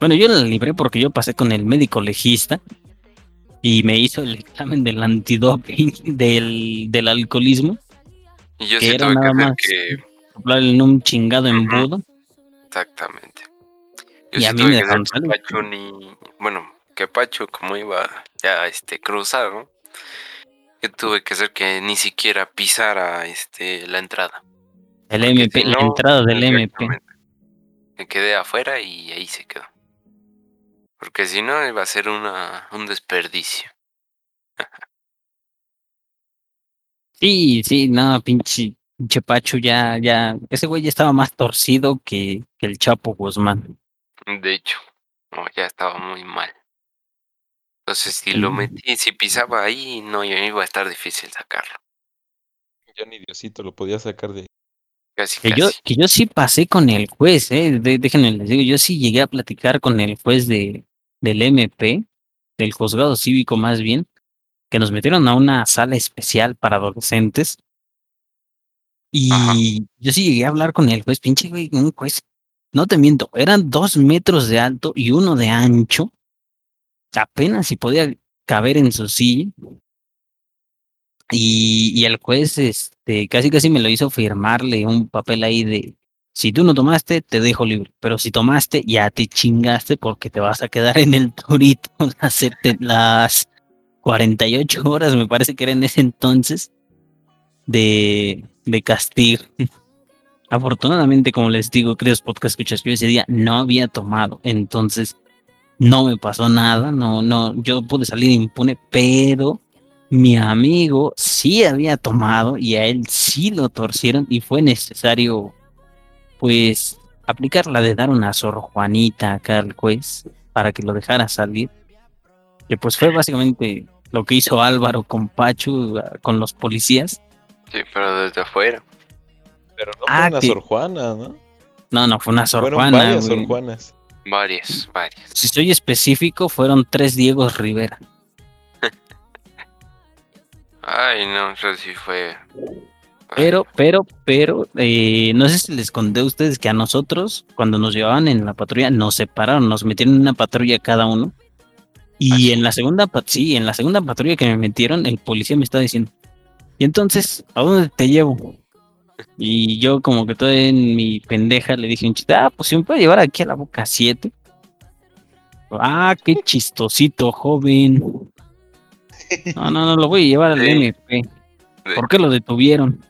Bueno, yo la libré porque yo pasé con el médico legista y me hizo el examen del antidoping [LAUGHS] del, del alcoholismo, y yo Que sí era tuve que nada hacer más. que. Soplarle en un chingado embudo. Exactamente. Yo Y sí a mí me que dejaron que. Pacho ni. Bueno, que Pacho, como iba ya este cruzado, yo tuve que hacer que ni siquiera pisara este la entrada. El Porque MP, si la entrada del MP. Me quedé afuera y ahí se quedó. Porque si no iba a ser una, un desperdicio. [LAUGHS] Sí, sí, no, pinche, pinche Pacho ya, ya, ese güey ya estaba más torcido que, que el Chapo Guzmán. De hecho, no, ya estaba muy mal. Entonces, si lo metí, si pisaba ahí, no iba iba a estar difícil sacarlo. Ya ni Diosito lo podía sacar de. Casi, Que yo, que yo sí pasé con el juez, eh, de- déjenme les digo, yo sí llegué a platicar con el juez de, del MP, del juzgado cívico más bien, que nos metieron a una sala especial para adolescentes. Y yo sí llegué a hablar con el juez, pinche güey, un juez, no te miento, eran dos metros de alto y uno de ancho, apenas si podía caber en su silla. Y, y el juez este, casi casi me lo hizo firmarle un papel ahí de si tú no tomaste, te dejo libre, pero si tomaste, ya te chingaste porque te vas a quedar en el torito [LAUGHS] sete- las 48 horas, me parece que era en ese entonces, de, de castigo. Afortunadamente, como les digo, queridos podcast escuchas, yo ese día no había tomado, entonces no me pasó nada, no, no, yo pude salir impune, pero mi amigo sí había tomado y a él sí lo torcieron y fue necesario, pues, aplicar la de dar una sor Juanita acá al juez para que lo dejara salir. Que pues fue básicamente lo que hizo Álvaro con Pachu, ah, con los policías. Sí, pero desde afuera. Pero no Ah, fue una que- Sor Juana, ¿no? No, no, fue una sor Fueron Juana. varias güey. Sor Juanas. Varias, varias. Si soy específico, fueron tres Diegos Rivera. Ay, no, eso sí fue. Pero, pero, pero, eh, no sé si les conté a ustedes que a nosotros, cuando nos llevaban en la patrulla, nos separaron, nos metieron en una patrulla cada uno. Y ¿Ah, en la segunda, pat- sí, en la segunda patrulla que me metieron, el policía me estaba diciendo, y entonces, ¿a dónde te llevo? Y yo como que todo en mi pendeja le dije un chiste, ah, pues si me puede llevar aquí a la boca 7. Ah, qué [LAUGHS] chistosito, joven. No, no, no, lo voy a llevar al. MP. ¿Por qué lo detuvieron?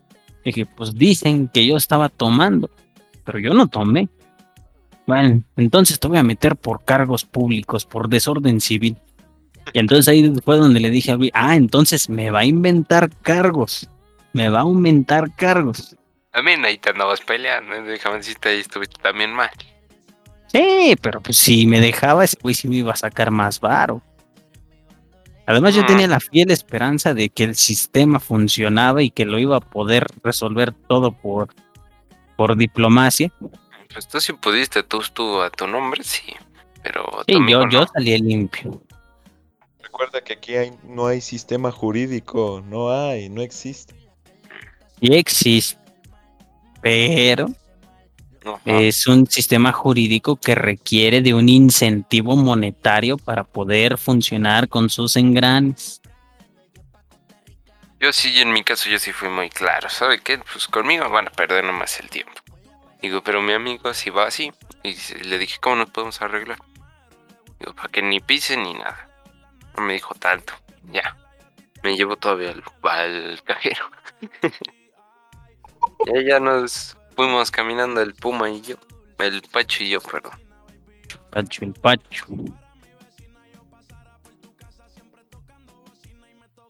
Dije, pues dicen que yo estaba tomando, pero yo no tomé. Bueno, entonces te voy a meter por cargos públicos, por desorden civil. Y entonces ahí fue donde le dije a Luis, ah, entonces me va a inventar cargos, me va a aumentar cargos. También ahí te andabas peleando, ¿eh? déjame decirte, ahí estuviste también mal. Sí, pero pues si me dejaba ese güey sí me iba a sacar más varo. Además yo Mm. tenía la fiel esperanza de que el sistema funcionaba y que lo iba a poder resolver todo por, por diplomacia. Pues tú sí pudiste, tú estuvo a tu nombre, sí. Pero Sí, yo, yo no. salí limpio. Recuerda que aquí hay, no hay sistema jurídico, no hay, no existe. Sí existe, pero Ajá. es un sistema jurídico que requiere de un incentivo monetario para poder funcionar con sus engranes. Yo sí, en mi caso, yo sí fui muy claro. ¿Sabe qué? Pues conmigo van a perder nomás el tiempo. Digo, pero mi amigo si va así. Y le dije, ¿cómo nos podemos arreglar? Digo, para que ni pise ni nada. No me dijo tanto. Ya. Me llevo todavía al, al cajero. [LAUGHS] y ya nos fuimos caminando el Puma y yo. El Pacho y yo, perdón. Pacho el Pacho.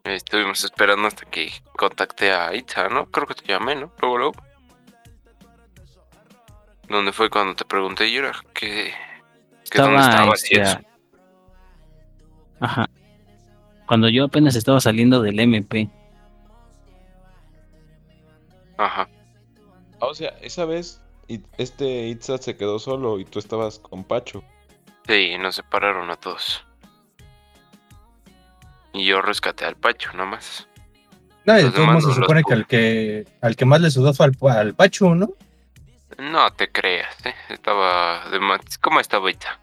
Estuvimos esperando hasta que contacté a Itza, ¿no? Creo que te llamé, ¿no? Luego, luego. ¿Dónde fue cuando te pregunté, Yura? ¿Qué, que dónde Estaba, estabas y eso? Ajá. Cuando yo apenas estaba saliendo del MP. Ajá. Ah, o sea, esa vez este Itza se quedó solo y tú estabas con Pacho. Sí, nos separaron a todos. Y yo rescaté al Pacho, nada más. No, de todos modos se supone que al que al que más le sudó fue al, al Pachu, ¿no? No te creas, ¿eh? Estaba de más... ¿Cómo estaba Itza?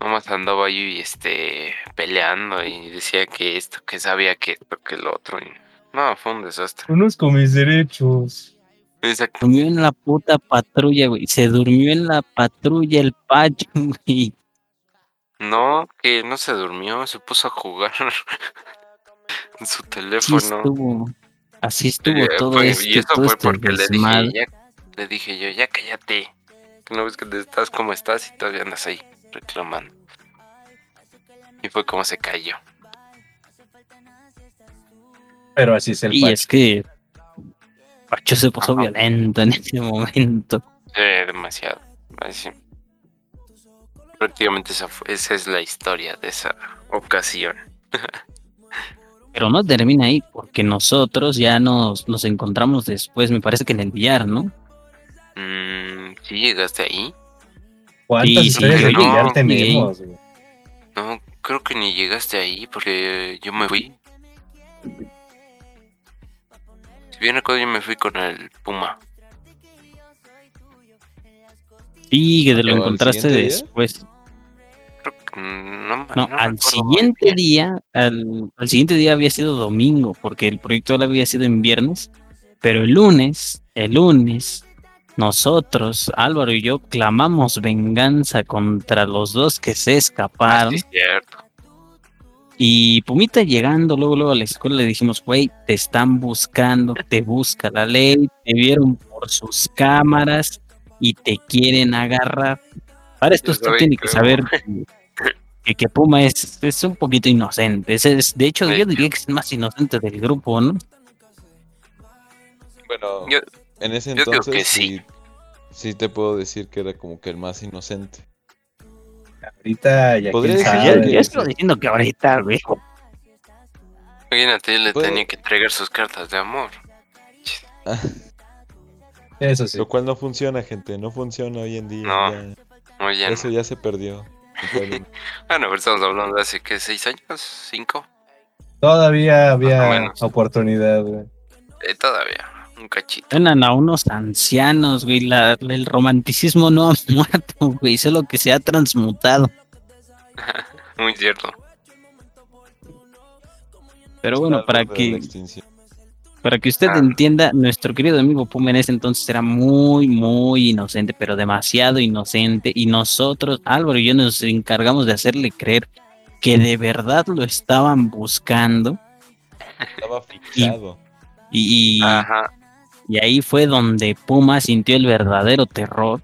Nomás andaba ahí, este, peleando y decía que esto, que sabía que esto, que lo otro. y- No, fue un desastre. Conozco mis derechos. Exacto. Durmió en la puta patrulla, güey. Se durmió en la patrulla el Pacho, [LAUGHS] güey. No, que no se durmió, se puso a jugar [LAUGHS] en su Así teléfono. estuvo. Así estuvo Eh, todo fue- este, y eso todo fue este porque le dije, ya, le dije yo, ya cállate. Que no ves que te estás como estás y todavía andas ahí reclamando. Y fue como se cayó. Pero así es el Y Pachu. es que Pacho se puso Ajá. violento en ese momento. Eh, demasiado. Así. Prácticamente esa, fue- esa es la historia de esa ocasión. [LAUGHS] Pero no termina ahí, porque nosotros ya nos, nos encontramos después, me parece que en el billar, ¿no? Mm, ¿Sí llegaste ahí? ¿Cuántas Sí, sí, historias de no, sí. tenemos? güey? No, creo que ni llegaste ahí porque yo me fui. Si bien recuerdo, yo me fui con el Puma. Y que te lo ¿Pero al encontraste después. Creo que no, No, no al siguiente día, al, al siguiente día había sido domingo, porque el proyecto había sido en viernes, pero el lunes, el lunes, nosotros, Álvaro y yo, clamamos venganza contra los dos que se escaparon. es cierto. Y Pumita llegando luego, luego a la escuela le dijimos, güey, te están buscando, te busca la ley, te vieron por sus cámaras y te quieren agarrar. Para esto usted tiene que saber que, que Puma es, es un poquito inocente. Es, de hecho, yo diría que es el más inocente del grupo, ¿no? Bueno, Yo- en ese yo entonces que sí. sí te puedo decir que era como que el más inocente. Ahorita ya Podría quién decir yo estoy diciendo que ahorita, güey. Imagínate, le tenía que entregar sus cartas de amor. [LAUGHS] Eso sí. Lo cual no funciona, gente, no funciona hoy en día. No, ya. Oye, Eso ya se perdió. [LAUGHS] bueno, pero estamos hablando de hace que seis años, cinco, Todavía había oportunidad, güey. Eh, todavía, un cachito. Suenan a unos ancianos, güey. La- el romanticismo no ha [LAUGHS] muerto, güey. Solo que se ha transmutado. [LAUGHS] Muy cierto. Pero bueno, para que, para que usted Ah. entienda, nuestro querido amigo Puma en ese entonces era muy, muy inocente, pero demasiado inocente. Y nosotros, Álvaro y yo, nos encargamos de hacerle creer que de verdad lo estaban buscando. Estaba fichado. Y, y- Ajá. Y ahí fue donde Puma sintió el verdadero terror.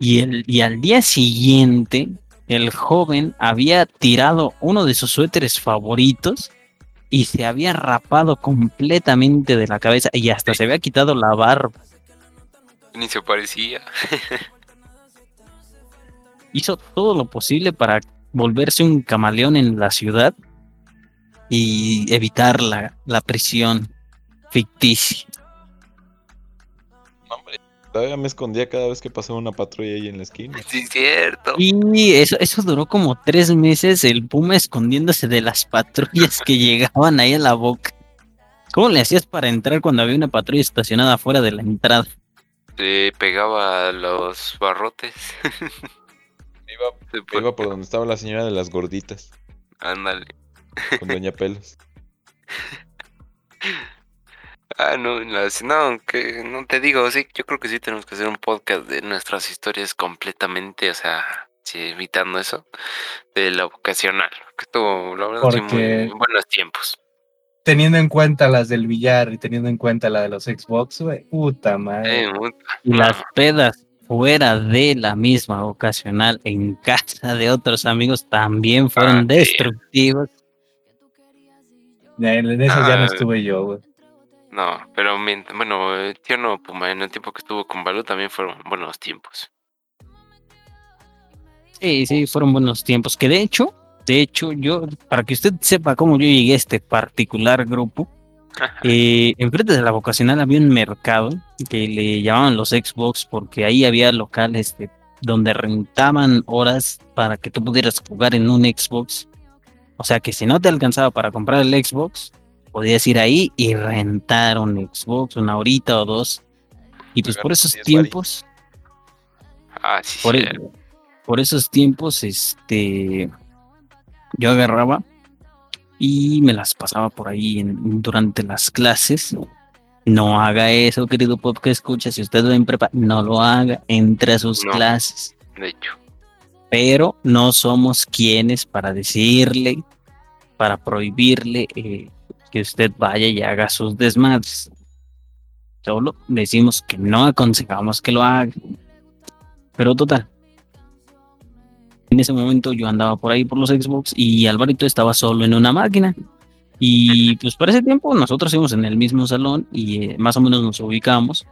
Y, el, y al día siguiente, el joven había tirado uno de sus suéteres favoritos y se había rapado completamente de la cabeza y hasta se había quitado la barba. Ni se parecía. [LAUGHS] Hizo todo lo posible para volverse un camaleón en la ciudad y evitar la, la prisión ficticia. Todavía me escondía cada vez que pasaba una patrulla ahí en la esquina. Sí, es cierto. Y eso, eso duró como tres meses, el puma escondiéndose de las patrullas que [LAUGHS] llegaban ahí a la boca. ¿Cómo le hacías para entrar cuando había una patrulla estacionada fuera de la entrada? Se pegaba a los barrotes. Iba, [LAUGHS] iba por donde estaba la señora de las gorditas, Ándale. con Doña Pelos. [LAUGHS] Ah, no, las- no, que no te digo, sí, yo creo que sí tenemos que hacer un podcast de nuestras historias completamente, o sea, sí, evitando eso, de la vocacional, que estuvo, la verdad, sí, Porque- muy buenos tiempos. Teniendo en cuenta las del billar y teniendo en cuenta la de los Xbox, güey. Puta madre. Eh, muy- Y las no, pedas fuera de la misma ocasional en casa de otros amigos también fueron Ah, destructivas. En eso ya no Ah. estuve yo, güey. No, pero bueno, eh, tío no, Puma, en el tiempo que estuvo con Balú también fueron buenos tiempos. Sí, sí, fueron buenos tiempos. Que de hecho, de hecho, yo, para que usted sepa cómo yo llegué a este particular grupo, [LAUGHS] eh, enfrente de la vocacional había un mercado que le llamaban los Xbox porque ahí había locales este, donde rentaban horas para que tú pudieras jugar en un Xbox. O sea que si no te alcanzaba para comprar el Xbox, podías ir ahí y rentar un Xbox una horita o dos. Y pues por esos 10 tiempos, Ah, sí, por, sí. e- por esos tiempos, este, yo agarraba y me las pasaba por ahí en- durante las clases. No haga eso, querido pop que escucha. Si usted va en prepa, no lo haga. Entre a sus No. clases. de hecho. Pero no somos quienes para decirle, para prohibirle eh, que usted vaya y haga sus desmadres. Solo decimos que no aconsejamos que lo haga. Pero total. En ese momento yo andaba por ahí por los Xbox y Alvarito estaba solo en una máquina. Y pues para ese tiempo nosotros íbamos en el mismo salón y eh, más o menos nos ubicamos.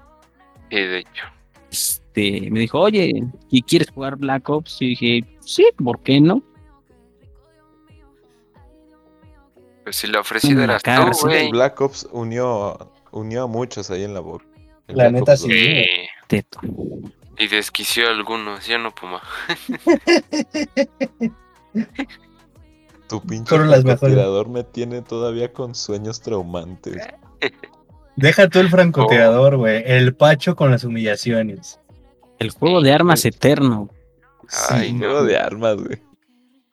Sí, de hecho. Este, me dijo, oye, ¿y quieres jugar Black Ops? Y dije, sí, ¿por qué no? Pues si la ofrecida la eras tú, güey. Black Ops unió, unió a muchos ahí en la boca. El La Black neta, Ops sí. Teto. y desquició a algunos, ya no, Puma. [LAUGHS] Tu pinche Fueron las mejores. tirador me tiene todavía con sueños traumantes. [LAUGHS] Deja tú el francotirador, güey. El pacho con las humillaciones. El juego de armas eterno. Ay, Un no. juego de armas, güey.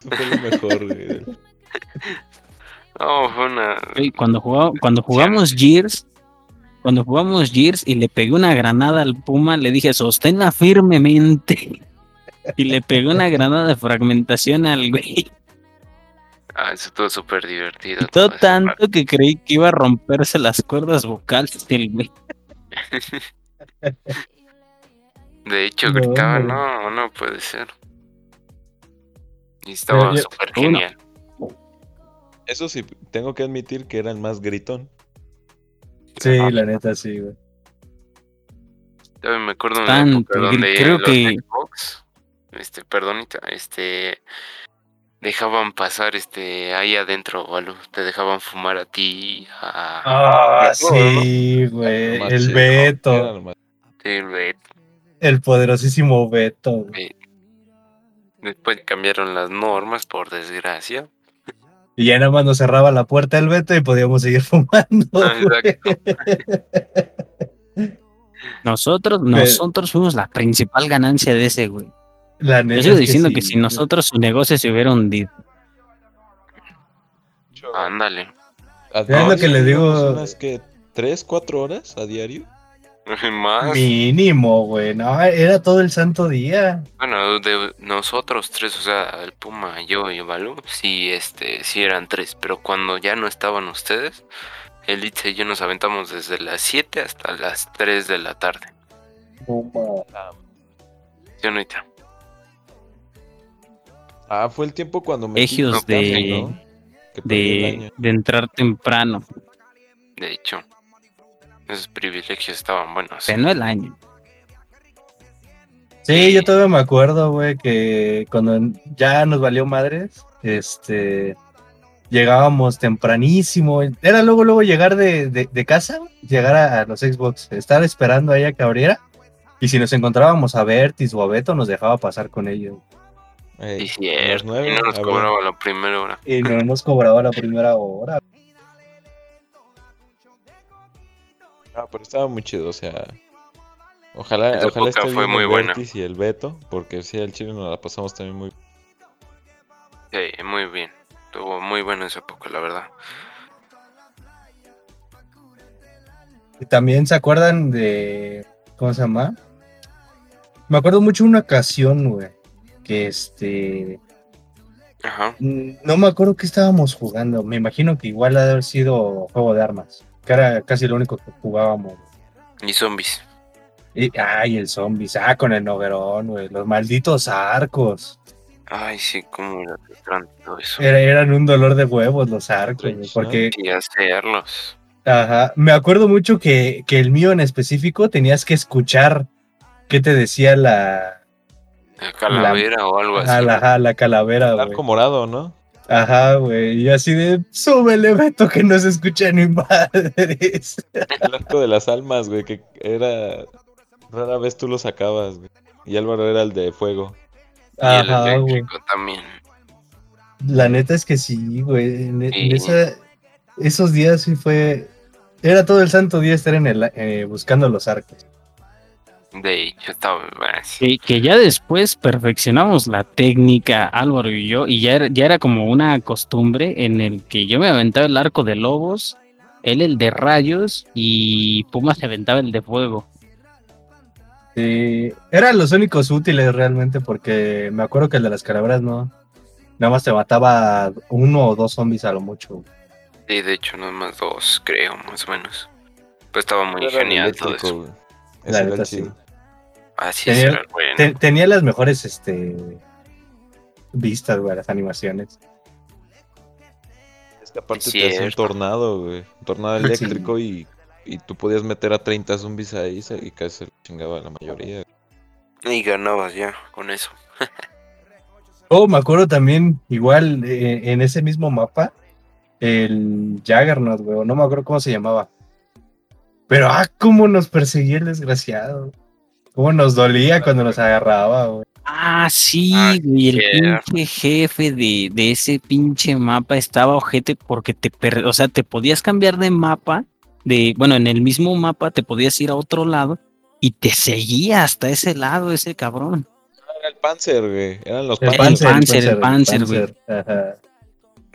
Fue lo mejor, güey. [LAUGHS] No, fue una. Güey, Cuando, jugaba- cuando jugamos Gears, cuando jugamos Gears y le pegué una granada al Puma, le dije, sosténla firmemente. Y le pegué una granada de fragmentación al güey. Ah, eso estuvo súper divertido. Y todo tanto que creí que iba a romperse las cuerdas vocales del güey. [LAUGHS] De hecho, gritaba, no, no puede ser. Y estaba súper genial. Eso sí, tengo que admitir que era el más gritón. Sí, Ajá. la neta, sí, güey. Todavía me acuerdo de una época donde creo los que- Xbox, este, perdonita, este, dejaban pasar, este, ahí adentro, Balú, te dejaban fumar a ti, a... Ah, sí, güey. El chico, Beto. Sí, güey. El poderosísimo Beto. Después cambiaron las normas, por desgracia. Y ya nada más nos cerraba la puerta el Beto y podíamos seguir [LAUGHS] fumando. Ah. Nosotros, nosotros fuimos la principal ganancia de ese güey. La neta Yo sigo es diciendo sí, que si güey. nosotros su negocio se hubiera hundido. Ándale. A Es lo que les digo. Unas que tres, cuatro horas a diario. Más, Mínimo, güey. No, era todo el santo día. bueno, de nosotros tres, o sea, el Puma, yo y Balú, sí, este, sí eran tres, pero cuando ya no estaban ustedes, el Itze y yo nos aventamos desde las 7 hasta las 3 de la tarde. ¿Sí o no? Ah, fue el tiempo cuando me Ejios de- de, de entrar temprano. De hecho, esos privilegios estaban buenos. Pero no el año. Sí, yo todavía me acuerdo, güey, que cuando ya nos valió madres, este, llegábamos tempranísimo. Era luego, luego llegar de, de- de casa, llegar a, a los Xbox, estar esperando a que abriera. Y si nos encontrábamos a Vertis o a Beto, nos dejaba pasar con ellos. Las cierto. Y no nos cobraba la primera hora. Y no nos cobraba la primera hora. Ah, pero estaba muy chido, o sea. Ojalá, Esa ojalá época esté fue bien muy el buena. Y el Beto, porque sí, al chile nos la pasamos también muy Sí, muy bien. Estuvo muy bueno esa época, la verdad. Y también se acuerdan de. ¿Cómo se llama? Me acuerdo mucho una ocasión, güey. Que este. Ajá. No me acuerdo qué estábamos jugando. Me imagino que igual ha de haber sido juego de armas. Que era casi lo único que jugábamos. Y zombies. Y, ay, el zombies. Ah, con el noguerón, güey. Los malditos arcos. Ay, sí, cómo era todo eso. Era- eran un dolor de huevos los arcos, güey, Porque, Y hacerlos. ajá. Me acuerdo mucho que, que el mío en específico tenías que escuchar qué te decía la. La calavera o algo así. a la, ajá, la calavera, El güey. arco morado, ¿no? Ajá, güey. Y así de, súbele, Beto, que no se escucha ni madres. [LAUGHS] El arco de las almas, güey, que era. Rara vez tú lo sacabas, güey. Y Álvaro era el de fuego. Y Ajá, el güey. también. La neta es que sí, güey. En, esa- esos días sí fue. Era todo el santo día estar en el, eh, buscando los arcos. De hecho, estaba. Que, que ya después perfeccionamos la técnica, Álvaro y yo, y ya era, ya era como una costumbre en el que yo me aventaba el arco de lobos, él el de rayos y Puma se aventaba el de fuego. Sí, eran los únicos útiles realmente porque me acuerdo que el de las calaveras no. Nada más te mataba uno o dos zombies a lo mucho. Sí, de hecho, nada más dos, creo, más o menos. Pues estaba muy Era genial todo eso. La neta, sí. Así es, Tenía- era bueno. Te- tenía las mejores este, vistas, güey, las animaciones. Es que aparte Es te hacía un tornado, güey. Un tornado [LAUGHS] Sí. eléctrico y, y tú podías meter a 30 zombies ahí se- y casi se lo chingaba la mayoría. Y ganabas ya con eso. [LAUGHS] Oh, me acuerdo también, igual eh, en ese mismo mapa, el Jaggernaut, güey, no me acuerdo cómo se llamaba. Pero, ah, cómo nos perseguía el desgraciado. Cómo nos dolía cuando nos agarraba, güey. Ah, sí, Ah, güey, el pinche jefe de, de ese pinche mapa estaba ojete porque te, per- o sea, te podías cambiar de mapa, de, bueno, en el mismo mapa te podías ir a otro lado y te seguía hasta ese lado ese cabrón. Era el Panzer, güey. Eran los El Panzer. Panzer, el Panzer, güey. Ajá.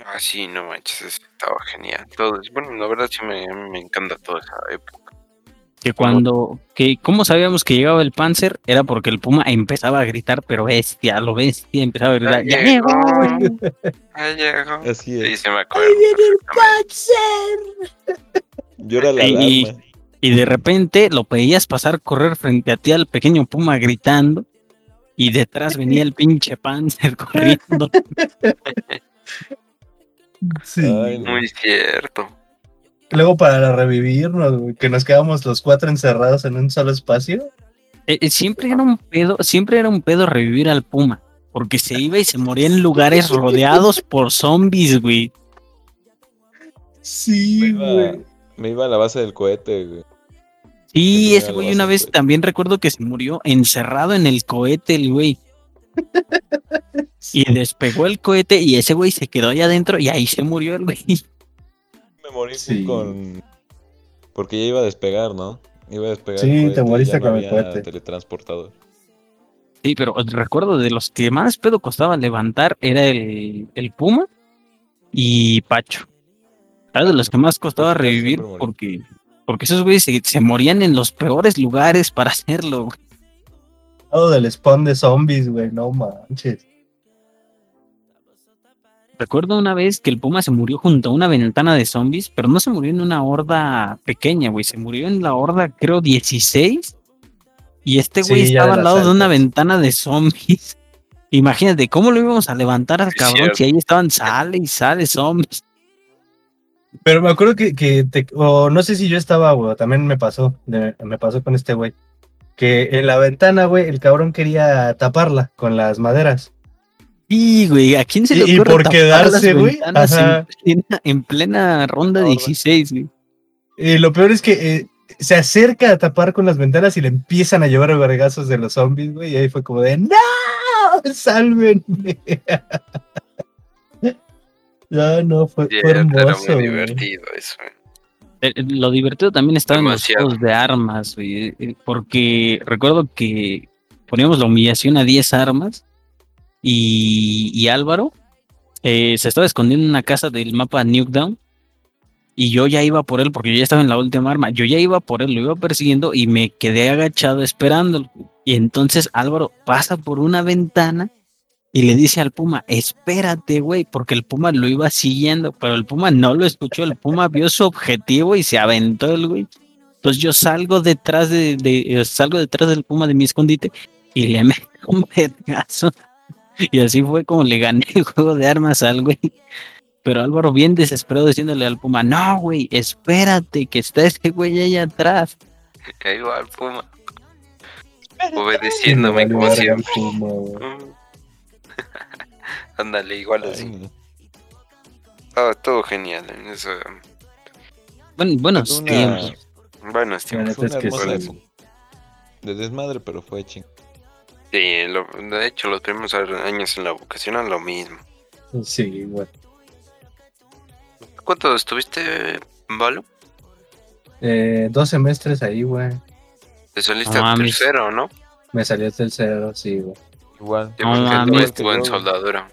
Ah, sí, no manches, eso estaba genial. Todo, bueno, la verdad sí me, a mí me encanta toda esa época. Que cuando, que, ¿cómo sabíamos que llegaba el Panzer? Era porque el Puma empezaba a gritar, pero bestia, lo bestia, empezaba a gritar, ¡ya llegó! Ya llegó. Así Sí, es. se me acuerdo. perfectamente. Yo era la Y- alarma. Y de repente lo veías pasar, correr frente a ti al pequeño Puma gritando. Y detrás venía el pinche Panzer [LAUGHS] corriendo. [LAUGHS] Sí. Ay, no. Muy cierto. Luego para revivirnos, güey, que nos quedamos los cuatro encerrados en un solo espacio. Eh, eh, siempre era un pedo, siempre era un pedo revivir al Puma. Porque se iba y se moría en lugares rodeados por zombies, güey. Sí, Me iba, güey. me iba a la base del cohete, güey. Sí, ese güey una vez cohete. también recuerdo que se murió encerrado en el cohete, el güey. [LAUGHS] Y despegó el cohete y ese güey se quedó allá adentro y ahí se murió el güey. Me morí Sí. con. Porque ya iba a despegar, ¿no? Iba a despegar. Sí, el te moriste con el cohete. Teletransportador. Sí, pero recuerdo de los que más pedo costaba levantar era el, el Puma y Pacho. Era de los que más costaba revivir porque, porque esos güeyes se, se morían en los peores lugares para hacerlo. güey. Todo del spawn de zombies, güey, no manches. Recuerdo una vez que el Puma se murió junto a una ventana de zombies, pero no se murió en una horda pequeña, güey. Se murió en la horda, creo, 16. Y este güey Sí, estaba al lado de una ventana de zombies. [LAUGHS] Imagínate, ¿cómo lo íbamos a levantar al cabrón si ahí estaban sale y sale zombies? Pero me acuerdo que, que te, o no sé si yo estaba, güey, también me pasó, de- me pasó con este güey, que en la ventana, güey, el cabrón quería taparla con las maderas. Y, güey, ¿a quién se le Y- y ocurre por tapar quedarse, güey. En, plena, en plena ronda Ahora. 16, güey? Y lo peor es que eh, se acerca a tapar con las ventanas y le empiezan a llevar vergazos de los zombies, güey, y ahí fue como de, ¡No! ¡Sálvenme! [LAUGHS] no, no, fue, fue era hermoso, güey. eso. eh. Eh, Lo divertido también estaba en los Demasiado. juegos de armas, güey, porque recuerdo que poníamos la humillación a 10 armas y, Álvaro eh, se estaba escondiendo en una casa del mapa Nukedown y yo ya iba por él porque yo ya estaba en la última arma, yo ya iba por él, lo iba persiguiendo y me quedé agachado esperándolo. Y entonces Álvaro pasa por una ventana y le dice al Puma, espérate, güey, porque el Puma lo iba siguiendo, pero el Puma no lo escuchó, el Puma vio su objetivo y se aventó el güey. Entonces yo salgo detrás de, eh, salgo detrás del Puma de mi escondite y le meto un vergazo. Y así fue como le gané el juego de armas al güey. Pero Álvaro bien desesperado diciéndole al Puma, no, güey, espérate, que está ese güey ahí atrás. Ahí va el Puma. [LAUGHS] Obedeciéndome Me como siempre. Puma, güey. [LAUGHS] Ándale, igual así. Ah, todo genial en eso. Bueno, buenos una- tiempos. Bueno, La tiempos. Fue es que. De desmadre, pero fue ching. Sí, lo- de hecho, los primeros años en la vocacional lo mismo. Sí, güey. ¿Cuánto estuviste, Valo? Eh, dos semestres ahí, güey. Te saliste No al tercero, ¿no? Me salió hasta el cero, sí, güey. Igual. Sí, No porque mames. tú estuvo en soldadura.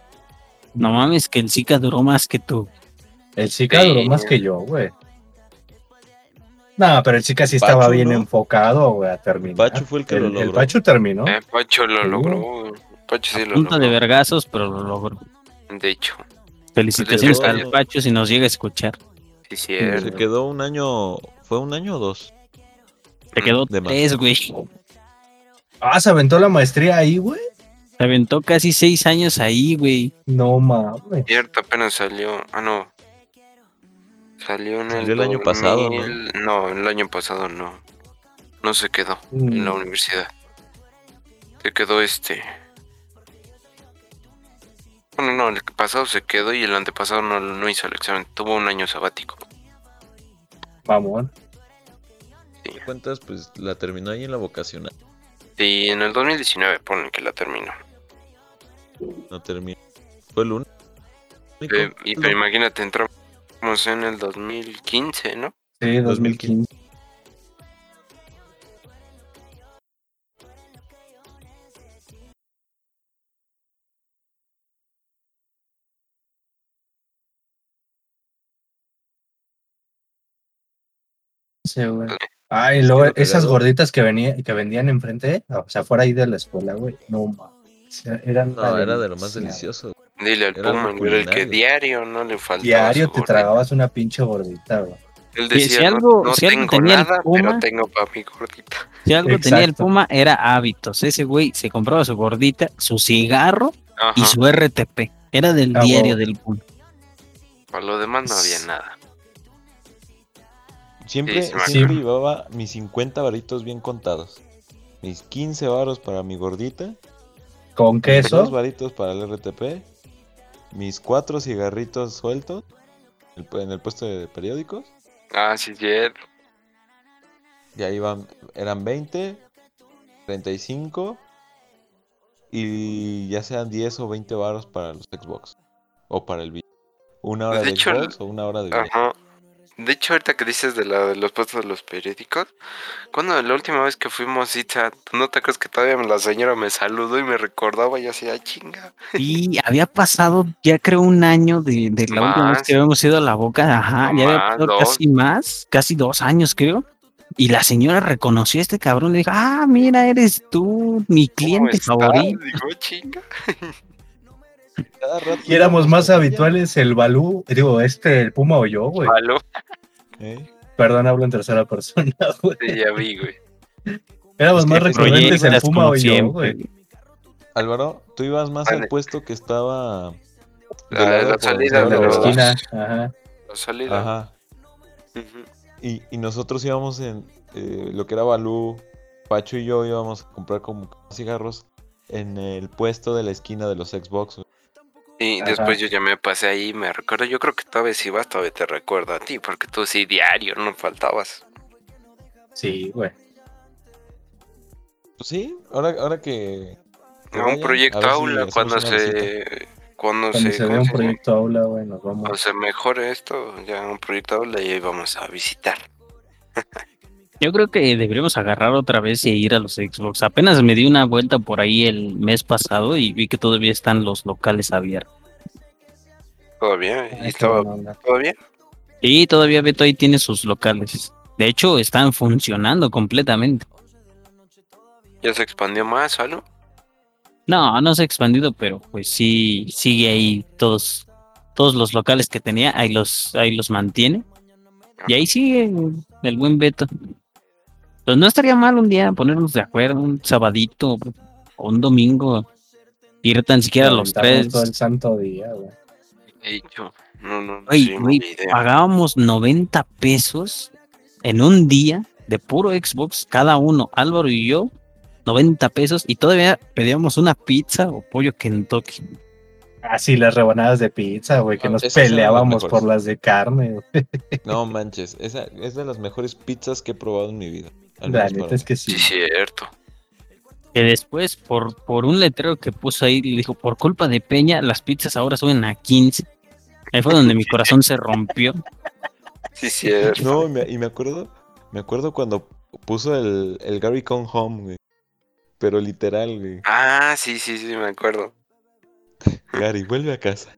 No mames, que el Zika duró más que tú. El Sí. duró más que yo, güey. No, pero el chica sí estaba Pachu, bien ¿no? enfocado, güey, a terminar. Pachu fue el que lo el, logró. Pachu terminó. Eh, Pacho lo Sí. logró. Pacho sí A lo punta de logró. vergazos, pero lo logró. De hecho, Felicitaciones al Pacho si nos llega a escuchar. sí, Se cierto. quedó un año. ¿Fue un año o dos? Te quedó De tres, güey. Ah, se aventó la maestría ahí, güey. Se aventó casi seis años ahí, güey. No mames. Cierto, apenas salió. Ah, no. Salió en el, Salió el año pasado, ¿no? 2000. ¿no? el año pasado no. No se quedó en la Mm, universidad. Se quedó este. Bueno, no, el pasado se quedó y el antepasado no, no hizo el examen. Tuvo un año sabático. Vamos. ¿Te cuentas? Pues la terminó ahí en la vocacional. Y en el 2019 ponen que la terminó. No terminó. Fue el único. Eh, y pero imagínate, entramos en el 2015, ¿no? Sí, 2015. Sí, güey. Ay, luego esas gorditas que venía, que vendían enfrente, o sea, fuera ahí de la escuela, güey. No. Eran No, era de lo más delicioso. Dile al Puma, el que diario no le faltaba. Diario te gordita. tragabas una pinche gordita, güey. Él Si- decía, si "No- algo- no, si algo tengo tenía el nada, Puma- pero tengo para mi gordita. Si algo tenía el. Puma era hábitos. Ese güey se compraba su gordita, su cigarro Ajá. y su RTP. Era del Ah, diario del Puma. Para lo demás no había nada. Siempre, Sí, siempre llevaba mis 50 varitos bien contados. Mis 15 varos para mi gordita. Con queso. dos varitos para el RTP. Mis cuatro cigarritos sueltos. el- En el puesto de periódicos. Ah, sí, cierto. Y ahí van, eran 20, 35 y ya sean 10 o 20 varos para los Xbox o para el video. Una hora De de, hecho, Xbox o una hora de video. Ajá. De hecho, ahorita que dices de, la, de los puestos de los periódicos, cuando la última vez que fuimos, Itza, ¿tú no te acuerdas que todavía la señora me saludó y me recordaba y ay, chinga? Y había pasado, ya creo, un año de, de la última vez que habíamos ido a la boca. Ajá, No ya había pasado dos. casi más, casi dos años, creo. Y la señora reconoció a este cabrón. Le dijo, ah, mira, eres tú, mi ¿Cómo cliente favorito. Digo, chinga. [LAUGHS] Cada rato Y éramos más habituales el Balú, digo, este, el Puma o yo, güey. Malo. ¿eh? Perdón, hablo en tercera persona, [LAUGHS] güey. Sí, ya vi, güey. Éramos Es que más te recurrentes el Puma o yo, güey. Álvaro, tú ibas más Vale. al puesto que estaba La, la salida de la esquina, ajá. La salida. Ajá. Y, y nosotros íbamos en eh, lo que era Balú, Pacho y yo íbamos a comprar como cigarros en el puesto de la esquina de los Xbox. güey. Y Ajá. después yo ya me pasé ahí, me recuerdo. Yo creo que todavía si vas, todavía te recuerdo a ti, porque tú sí diario no faltabas. Sí, güey. Pues sí, ahora, ahora que. que A un proyecto si aula, hacemos cuando se. Cuando, Cuando se, se ¿cómo vea un se proyecto aula, güey, nos Cuando vamos. se mejore esto, ya un proyecto aula y ahí vamos a visitar. [LAUGHS] Yo creo que deberíamos agarrar otra vez y ir a los Xbox. Apenas me di una vuelta por ahí el mes pasado y vi que todavía están los locales abiertos. Todavía, y onda. todavía. Y todavía Beto ahí tiene sus locales. De hecho, están funcionando completamente. Ya se expandió más, o algo. No, no se ha expandido, pero pues sí sigue ahí todos, todos los locales que tenía, ahí los, ahí los mantiene. Y ahí sigue el buen Beto. Pues no estaría mal un día ponernos de acuerdo, un sabadito o un domingo, ir tan siquiera los tres. Todo el santo día, güey. He dicho, no, no, idea. pagábamos 90 pesos en un día de puro Xbox, cada uno, Álvaro y yo, 90 pesos, y todavía pedíamos una pizza o pollo Kentucky. Así las rebanadas de pizza, güey, que nos peleábamos por las de carne. No manches, esa es de las mejores pizzas que he probado en mi vida. La neta para es que Sí, sí. cierto. Que después, por, por un letrero que puso ahí, le dijo, por culpa de Peña, las pizzas ahora suben a 15. Ahí fue donde mi [LAUGHS] corazón se rompió. Sí, cierto. No, y me, y me acuerdo, me acuerdo cuando puso el, el Gary Come Home, güey. Pero literal, güey. Ah, sí, sí, sí, me acuerdo. Gary, vuelve a casa.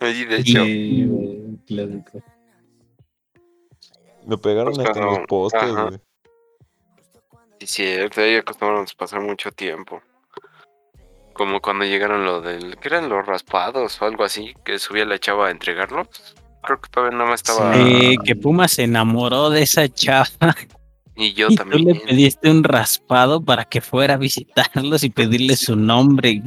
Y de hecho, Sí, güey, un clásico. Lo pegaron Pues hasta en los postes, ajá. güey. Sí, cierto, ahí acostumbramos a pasar mucho tiempo. Como cuando llegaron lo del. ¿Qué eran los raspados o algo así? Que subía la chava a entregarlos. Creo que todavía no me estaba. Eh, que Puma se enamoró de esa chava Y yo [LAUGHS] y también. tú le pediste un raspado para que fuera a visitarlos y pedirle su nombre.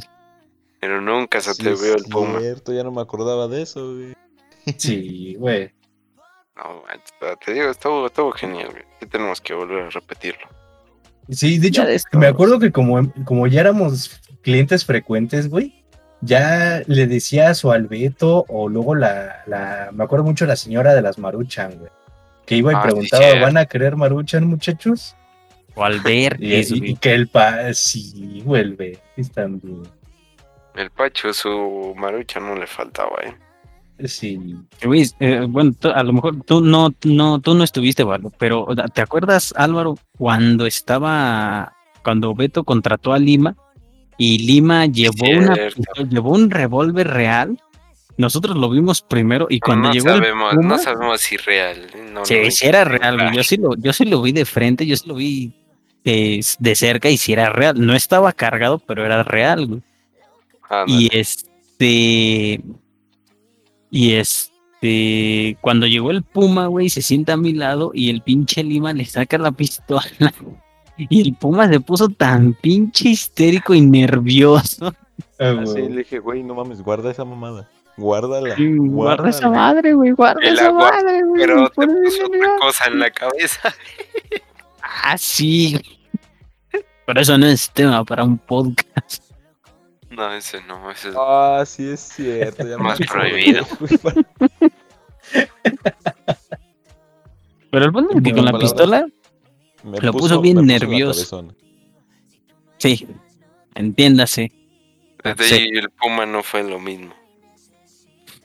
Pero nunca se Sí, atrevió es el Puma. cierto, ya no me acordaba de eso, güey. Sí, güey. No, te digo, estuvo, estuvo genial, güey. Sí tenemos que volver a repetirlo. Sí, de hecho, de me acuerdo que como, como ya éramos clientes frecuentes, güey, ya le decía a su Albeto o luego la, la, me acuerdo mucho la señora de las Maruchan, güey, que iba y Ah, preguntaba. ¿van a querer Maruchan, muchachos? O al ver [LAUGHS] Y, eso, y- güey. y que el pa, sí, vuelve, también. El Pacho, su marucha no le faltaba, ¿eh? Sí, Güey, eh, bueno, tú- a lo mejor tú no, no, tú no estuviste, Valo, pero ¿te acuerdas, Álvaro, cuando estaba, cuando Beto contrató a Lima y Lima llevó una, llevó un revólver real? Nosotros lo vimos primero y cuando no llegó sabemos, Puma, no sabemos si real. No, sí, era real, güey. Yo sí lo, yo sí lo vi de frente, yo sí lo vi eh, de cerca y sí era real. No estaba cargado, pero era real, güey. Ándale. Y este. Y este. Cuando llegó el Puma, güey, se sienta a mi lado y el pinche Lima le saca la pistola. [LAUGHS] Y el Puma se puso tan pinche histérico y nervioso. Ah, Así le dije, güey, no mames, guarda esa mamada. Guárdala. Guarda esa guárdala". madre, güey, guarda El esa agua, madre, güey. Pero te puso otra cosa en la cabeza. Ah, sí. Pero eso no es tema para un podcast. No, ese no, ese es. Ah, sí es cierto. Ya Más prohibido. [LAUGHS] Pero el punto es que con la pistola, Me Lo puso bien me la nervioso. sí, entiéndase. Desde Sí. ahí el Puma no fue lo mismo.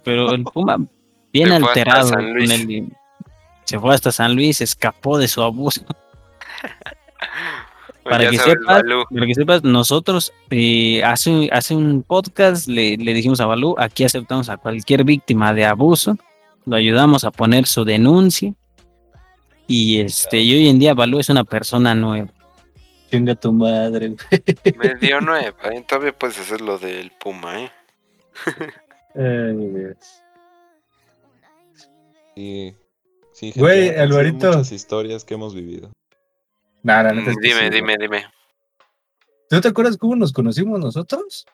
Pero el [LAUGHS] Puma, bien Se fue alterado. San con el- se fue hasta San Luis, escapó de su abuso. [LAUGHS] Para ya que sepas, para que sepas, nosotros eh, hace, hace un podcast le, le dijimos a Balú, aquí aceptamos a cualquier víctima de abuso, lo ayudamos a poner su denuncia y este y hoy en día Balú es una persona nueva. Chinga tu madre, güey. Medio [LAUGHS] nueva, ¿eh? Todavía puedes hacer lo del Puma, ¿eh? Ay, [LAUGHS] Dios. Sí, sí, gente, Güey, Alvarito. Muchas historias que hemos vivido. Nah, la neta Mm, Dime, sí, dime, dime. ¿Tú te acuerdas cómo nos conocimos nosotros?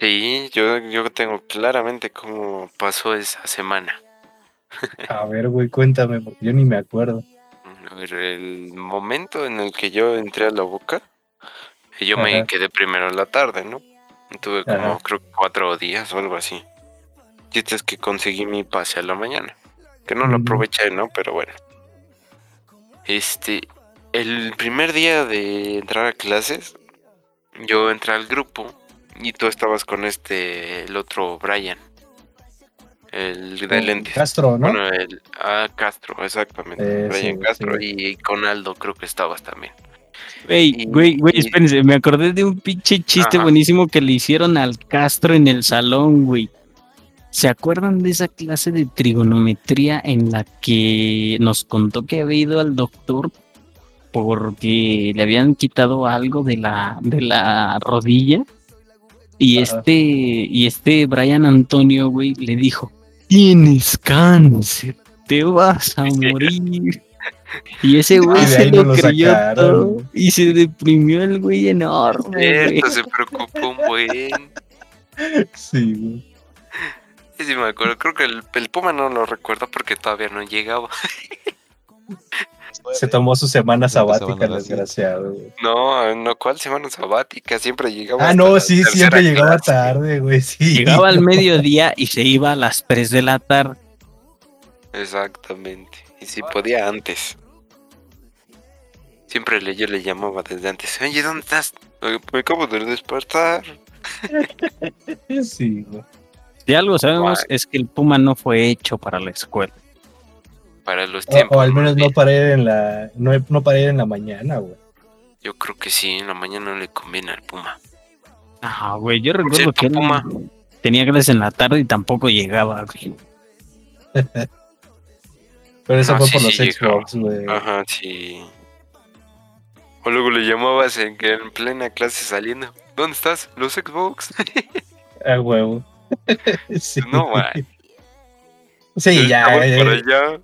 Sí, yo, yo tengo claramente cómo pasó esa semana. A ver, güey, cuéntame, porque yo ni me acuerdo. A ver, el momento en el que yo entré a la boca, yo me quedé primero en la tarde, ¿no? Tuve como, Ajá. creo cuatro días o algo así. Chiste es que conseguí mi pase a la mañana. Que no lo aproveché, ¿no? Pero bueno. Este, el primer día de entrar a clases, yo entré al grupo y tú estabas con este, el otro Brian. El de lentes. Castro, ¿no? Bueno, el, ah, Castro, exactamente. Eh, Brian sí, Castro sí. y con Aldo creo que estabas también. Güey, Y- güey, güey, y- espérense, me acordé de un pinche chiste Ajá. buenísimo que le hicieron al Castro en el salón, güey. ¿Se acuerdan de esa clase de trigonometría en la que nos contó que había ido al doctor porque le habían quitado algo de la, de la rodilla? Y Ajá. este, y este Brian Antonio, güey, le dijo, tienes cáncer, te vas a [LAUGHS] morir. Y ese güey se lo lo creyó sacaron, todo y se deprimió el güey enorme. Cierto, se preocupó un buen. Sí, güey. Sí, sí me acuerdo. Creo que el, el Puma no lo recuerdo porque todavía no llegaba. [LAUGHS] Se tomó su semana sabática, desgraciado, güey. No, no, ¿cuál semana sabática? Siempre llegaba. Ah, no, sí, siempre llegaba clase. tarde, güey, sí. Llegaba al mediodía y se iba a las 3 de la tarde. Exactamente. Y si podía antes. Siempre le, yo le llamaba desde antes. Oye, ¿dónde estás? "Eh, Me acabo de despertar. [LAUGHS] Sí, güey. Si algo sabemos Guay. es que el Puma no fue hecho para la escuela. Para los O, tiempos. o al menos no para ir en la, no, no para ir en la mañana, güey. Yo creo que sí, en la mañana no le conviene al Puma. Ah, güey, yo recuerdo cierto, que él Puma. tenía clases en la tarde y tampoco llegaba, güey. [LAUGHS] Pero eso No, fue sí, por los sí. Xbox, güey. Ajá, sí. O luego le llamabas en que en plena clase saliendo. ¿Dónde estás? Los Xbox. [LAUGHS] A huevo. [LAUGHS] sí. No, güey. Sí, ya, eh, por allá.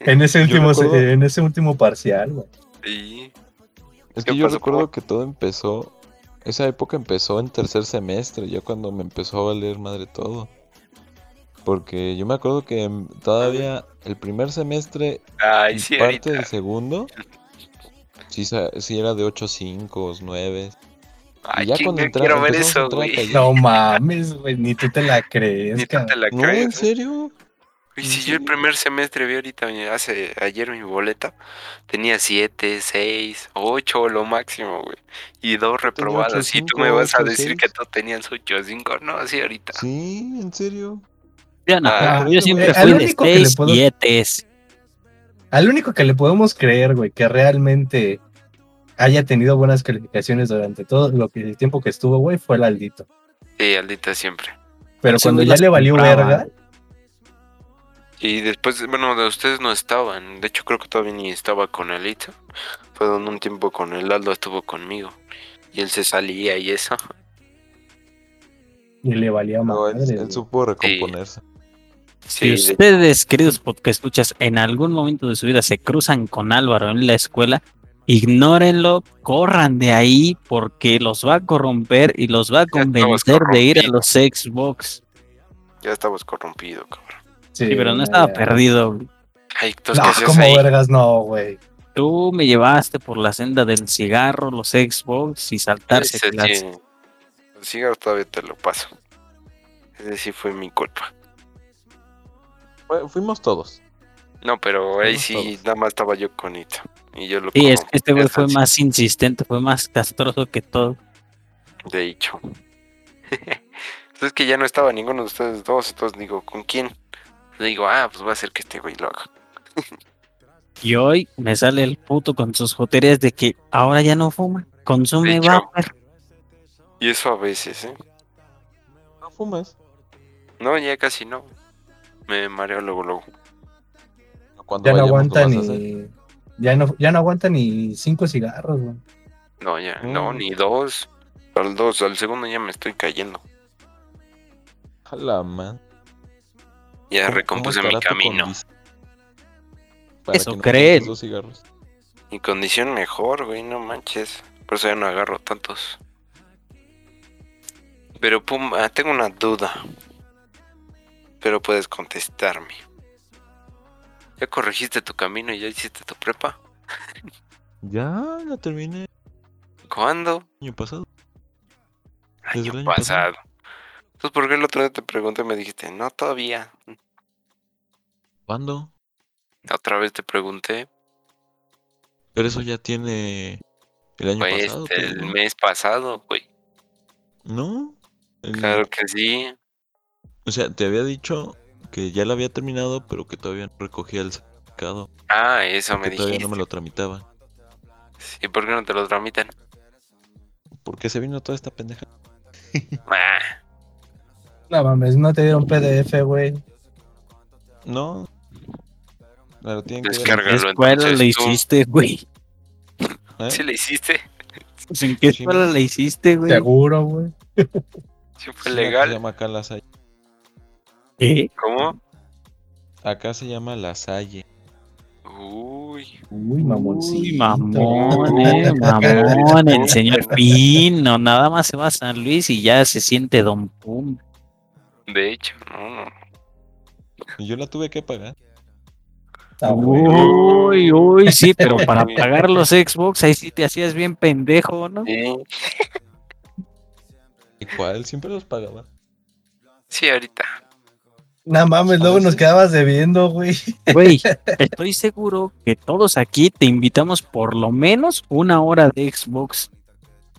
En ese último, recuerdo- en ese último parcial, güey. Sí. Es ¿Qué que yo pasó, recuerdo que todo empezó. Esa época empezó en tercer semestre, ya cuando me empezó a valer madre todo. Porque yo me acuerdo que todavía el primer semestre Ay, y sí, parte ahorita. del segundo, sí, era de 8 5, 9. Ay, ya chinga, cuando entra- quiero ver eso, güey. No mames, güey, ni tú te la crees, Ni tú te la No, crees. ¿en serio? Y ¿En si yo el primer semestre vi ahorita, mi- hace ayer mi boleta, tenía 7, 6, 8 lo máximo, güey. Y dos reprobadas. Y tú me 8, vas a 8, decir 6. que tú tenías 8, 5. No, sí, ahorita. Sí, ¿en serio? Ya no, Ah, yo siempre al fui de único que le 6 puedo- y ETS. Al único que le podemos creer, güey, que realmente haya tenido buenas calificaciones durante todo lo que el tiempo que estuvo, güey, fue el Aldito. Sí, Aldita siempre. Pero cuando ya le valió compraba. verga, Y después, bueno, de ustedes no estaban. De hecho, creo que todavía ni estaba con Alita. Fue donde un tiempo con el Aldo estuvo conmigo. Y él se salía y eso. y le valía No, él, supo recomponerse. Sí, si de- ustedes, queridos podcast escuchas, en algún momento de su vida se cruzan con Álvaro en la escuela, ignórenlo, corran de ahí porque los va a corromper y los va a estamos convencer de ir a corrompidos. los Xbox. ya estabas corrompido, cabrón. Sí, pero no estaba perdido. Ay, entonces, No, ¿qué hacías como ahí? vergas, no, güey. Tú me llevaste por la senda del cigarro, los Xbox y saltarse Ese clases. sí, El cigarro todavía te lo paso. Ese sí fue mi culpa. Fuimos todos. No, pero ahí sí, todos. nada más estaba yo con Ito. Y yo lo Sí, es que este güey fue así, más insistente, fue más castroso que todo. De hecho. [LAUGHS] Entonces que ya no estaba ninguno de ustedes dos. Entonces digo, ¿con quién? Le digo, ah, pues va a ser que este güey lo haga. Y hoy me sale el puto con sus joterías de que ahora ya no fuma, consume vapor. Y eso a veces, ¿eh? No fumas. No, ya casi no. Me mareo luego, luego. Cuando Ya no lo aguanta hacer. ni. Ya no, ya no aguanta ni cinco cigarros, güey. No, ya, no, Mm. ni dos. Al dos, al segundo ya me estoy cayendo. A la man. Ya ¿Cómo- recompuse mi camino. Para Eso que no creen. cigarros. Mi condición mejor, güey, no manches. Por eso ya no agarro tantos. Pero pum, ah, tengo una duda. Pero puedes contestarme. ¿Ya corregiste tu camino y ya hiciste tu prepa? Ya, la terminé ¿Cuándo? el año pasado. El Año año pasado. pasado. Entonces, ¿por qué el otro día te pregunté y me dijiste, no, todavía? ¿Cuándo? Otra vez te pregunté, Pero eso ya tiene el año pues, pasado. creo, el mes pasado, güey. No. el- Claro que sí. O sea, te había dicho que ya la había terminado, pero que todavía no recogía el certificado. Ah, eso me Que todavía dijiste. no me lo tramitaban. ¿Y por qué no te lo tramitan? ¿Por qué se vino toda esta pendeja? Ah, No mames, no te dieron PDF, güey. No. Claro, tienen. ¿En qué escuela le hiciste, güey? ¿eh? ¿Sí le hiciste? Pues, ¿En qué escuela le hiciste, güey? Seguro, güey. ¿Sí fue acá Se legal? llama acá la Salle. ¿Qué? ¿Cómo? Acá se llama la Salle. Uy. Uy, mamoncito. Uy, mamón, eh, mamón, el [LAUGHS] señor Pino, nada más se va a San Luis y ya se siente Don Pum. De hecho, no, no. Y yo la tuve que pagar. Ah. Uy, uy, sí, pero [LAUGHS] para pagar los Xbox ahí sí te hacías bien pendejo, ¿no? Sí, ¿Y cuál? Siempre los pagaba. sí, ahorita. No mames, luego nos quedabas debiendo, güey. Güey, [LAUGHS] estoy seguro que todos aquí te invitamos por lo menos una hora de Xbox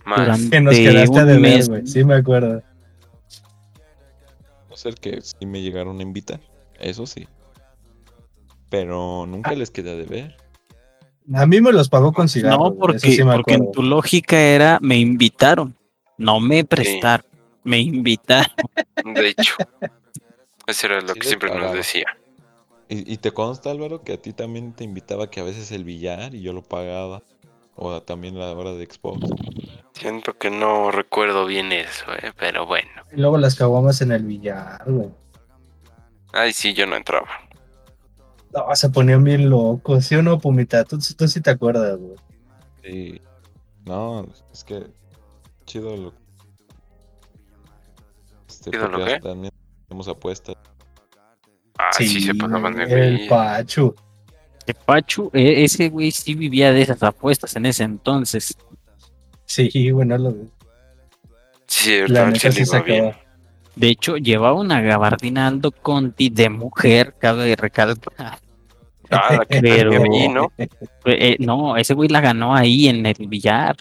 Más. durante Que nos quedaste deber, mes. güey. Sí, me acuerdo. No ser que sí me llegaron a invitar. Eso sí. Pero nunca les quedé de ver. A mí me los pagó con cigarros. No, porque, sí porque en tu lógica era me invitaron, no me prestaron, me invitaron. De hecho. Eso era lo Sí que siempre nos pagaba. decía. ¿Y, y te consta, Álvaro, que a ti también te invitaba que a veces el billar y yo lo pagaba? O a- también la hora de Xbox. Siento que no recuerdo bien eso, eh, pero bueno. Y luego las caguamas en el billar, güey. Ay, sí, yo no entraba. No, se ponían bien locos, ¿sí o no, Pumita? Tú, tú sí te acuerdas, güey. Sí. No, es que chido lo este, ¿Chido lo qué? también tenemos apuestas. Ah, sí, se pasaban de el. Pachu. Que Pachu, e- ese güey sí vivía de esas apuestas en ese entonces. Sí, bueno, lo Sí, la neta se bien. De hecho, llevaba una gabardina Aldo Conti de mujer, cabe recalcar. Ah, la [LAUGHS] que Pero- allí, ¿no? Eh, no, ese güey la ganó ahí en el billar.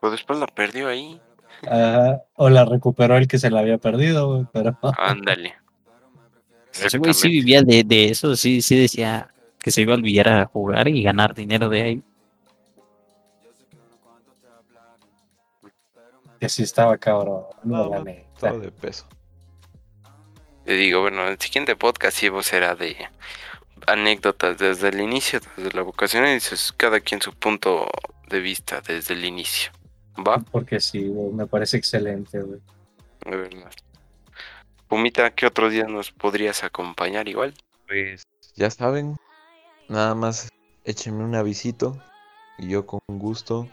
Pero después la perdió ahí. Ajá, o la recuperó el que se la había perdido, güey, pero [LAUGHS] Ándale. Ese güey sí vivía de, de eso, sí, sí decía que se iba al billar a jugar y ganar dinero de ahí. Que sí estaba cabrón, no, No, la no. Todo de peso. Te digo, bueno, el siguiente podcast sí pues, será de anécdotas desde el inicio, desde la vocación, y dices cada quien su punto de vista desde el inicio. ¿Va? Porque sí, güey, me parece excelente, güey. De verdad. Pumita, ¿qué otro día nos podrías acompañar igual? Pues ya saben, nada más échenme un avisito y yo con gusto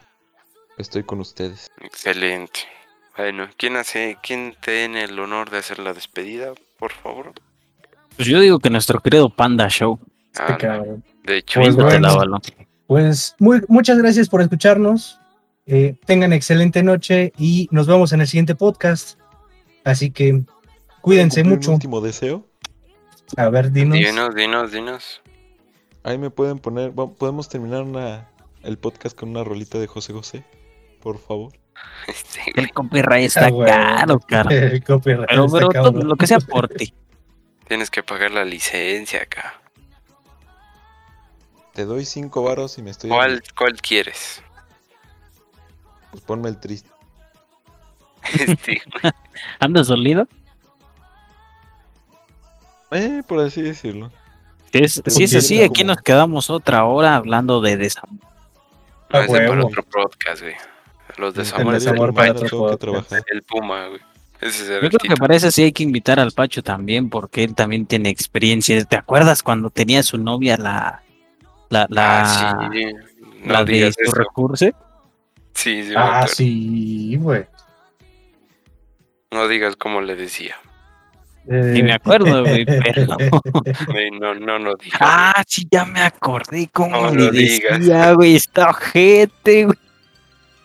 estoy con ustedes. Excelente. Bueno, ¿quién hace, quién tiene el honor de hacer la despedida, por favor? Pues yo digo que nuestro querido Panda Show. Este Ah, cabrón. de hecho, Pues bueno. Pues muy, muchas gracias por escucharnos. Eh, tengan excelente noche y nos vemos en el siguiente podcast. Así que cuídense ¿Cumplir mi mucho. último deseo. A ver, dinos. dinos, dinos, dinos. Ahí me pueden poner, podemos terminar una, el podcast con una rolita de José José, por favor. [LAUGHS] Este, güey, El copyright está Ah, caro, caro. [LAUGHS] El copyright Pero, está pero todo cabrón. lo que sea por ti. [LAUGHS] tienes que pagar la licencia acá. Te doy cinco varos y me estoy... ¿Cuál, cuál quieres? Pues ponme el triste. Este, ¿Andas dolido? Eh, por así decirlo. Si es, si es así, aquí nos quedamos otra hora hablando de desamor. no, A ese para otro podcast, güey. Los El desamores desamor del para Pacho, que el Puma, güey. Ese Yo el creo que para eso sí hay que invitar al Pacho también, porque él también tiene experiencia. ¿Te acuerdas cuando tenía su novia la la la, Ah, sí. No la de digas su recurso? Sí, sí, Ah, sí, güey. No digas cómo le decía. Eh, Ni me acuerdo, güey, pero... [LAUGHS] [LAUGHS] Güey, no, no lo digas. Ah, sí, ya me acordé cómo No le lo digas. decía, güey, está ojete, güey.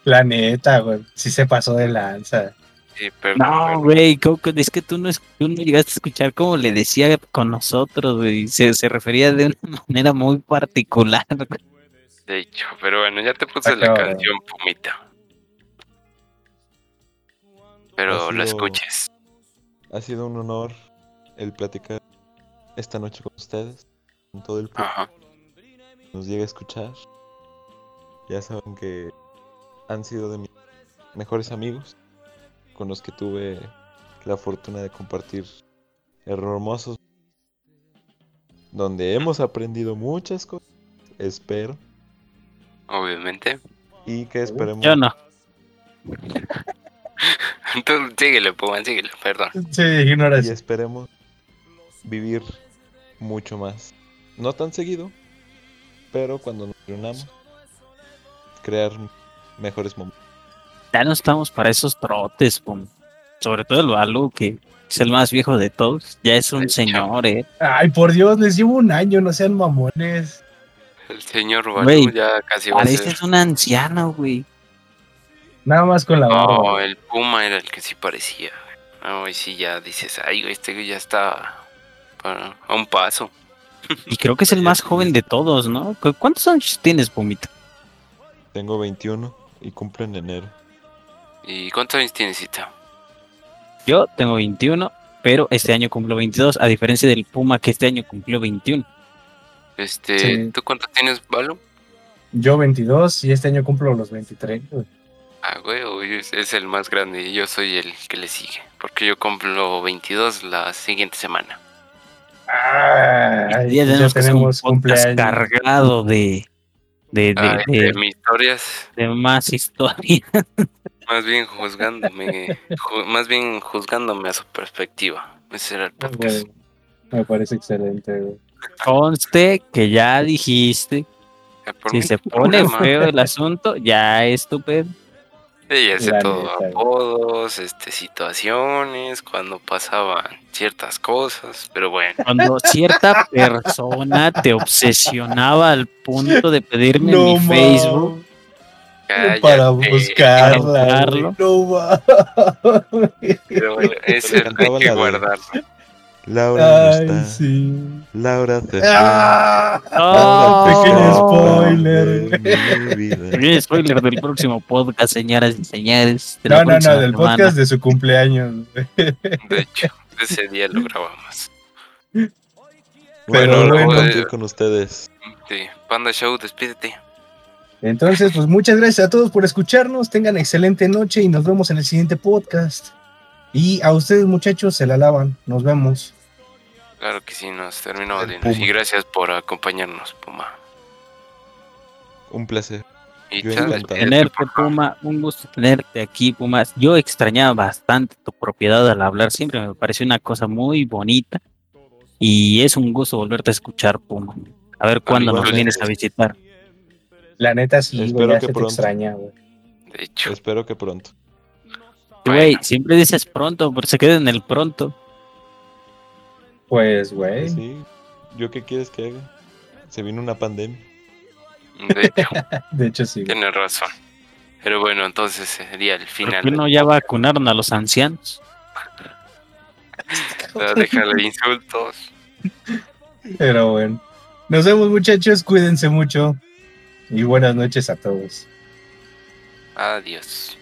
La neta, güey. Sí se pasó de lanza. Sí, perdón, No, güey, ¿cómo que- es que tú no, es- tú no llegaste a escuchar cómo le decía con nosotros, güey. Se, se refería de una [LAUGHS] manera muy particular. De hecho, pero bueno, ya te puse la canción, Pumita. Pero la escuches. Ha sido un honor el platicar esta noche con ustedes, con todo el público Ajá. nos llega a escuchar. Ya saben que han sido de mis mejores amigos, con los que tuve la fortuna de compartir hermosos, donde hemos aprendido muchas cosas, espero, Obviamente. y que esperemos Yo no. [LAUGHS] Tú síguele, Puma, síguele, perdón. Sí, ignora y esperemos vivir mucho más. No tan seguido, pero cuando nos reunamos, crear mejores momentos. Ya no estamos para esos trotes, pum. Sobre todo el Balu, que es el más viejo de todos. Ya es un Ay, señor, eh. Ay, por Dios, les llevo un año, no sean mamones. El señor Balú Güey, ya casi va a ser. Pareces un anciano, güey. Nada más con la barba. No, el Puma era el que sí parecía. No, y sí ya dices, ay, güey, este güey ya está para- a un paso. Y creo que es el [LAUGHS] más joven de todos, ¿no? ¿Cu- ¿Cuántos años tienes, Pumita? Tengo 21 y cumplo en enero. ¿Y cuántos años tienes, Cita? Yo tengo 21, pero este año cumplo 22, a diferencia del Puma que este año cumplió 21. Este, Sí. ¿tú cuántos tienes, Balú? Yo 22 y este año cumplo los 23. güey. Ah, güey, es, el más grande y yo soy el que le sigue. Porque yo cumplo 22 la siguiente semana. Ay, ya ya tenemos un tenemos cumpleaños. cargado de, de, de, Ay, de- de mis historias, de más historia. [LAUGHS] más bien juzgándome, ju- más bien juzgándome a su perspectiva. Ese era el Ah, podcast. Me parece excelente, güey. Conste que ya dijiste, por si mí, se [LAUGHS] pone problema. feo el asunto, ya es tu pedo. Ella hace todo, apodos, este, situaciones, cuando pasaban ciertas cosas, pero bueno. Cuando cierta [LAUGHS] persona te obsesionaba al punto de pedirme mi ma- Facebook, Para buscarla. No ma- Pero bueno, ese hay que guardarlo. Laura no Ay, está. sí. Laura se fue. ¡Ah! ¡Oh! Spoiler. Pequeño spoiler del próximo podcast, señoras y señores. No, no, no, del semana. podcast de su cumpleaños. De hecho, ese día lo grabamos. Pero Bueno, bueno. con ustedes. Sí, Panda Show, despídete. Entonces, pues muchas gracias a todos por escucharnos. Tengan excelente noche y nos vemos en el siguiente podcast. Y a ustedes, muchachos, se la lavan. Nos vemos. Claro que sí, nos terminó. Y gracias por acompañarnos, Puma. Un placer. Y Tenerte. Puma, un gusto tenerte aquí, Puma. Yo extrañaba bastante tu propiedad al hablar, siempre me pareció una cosa muy bonita. Y es un gusto volverte a escuchar, Puma. A ver cuándo nos Igualmente. vienes a visitar. La neta, sí, Espero ya que pronto. extraña, güey. De hecho, Espero que pronto. Güey, Bueno. siempre dices pronto, pero se queda en el pronto. Pues, güey. Sí. ¿Yo qué quieres que haga? Se vino una pandemia. de hecho, [LAUGHS] De hecho, sí. tienes razón. Pero bueno, entonces sería el ¿Por final. qué no ya vacunaron a los ancianos? [LAUGHS] Déjale insultos. Pero bueno. Nos vemos, muchachos. Cuídense mucho. Y buenas noches a todos. Adiós.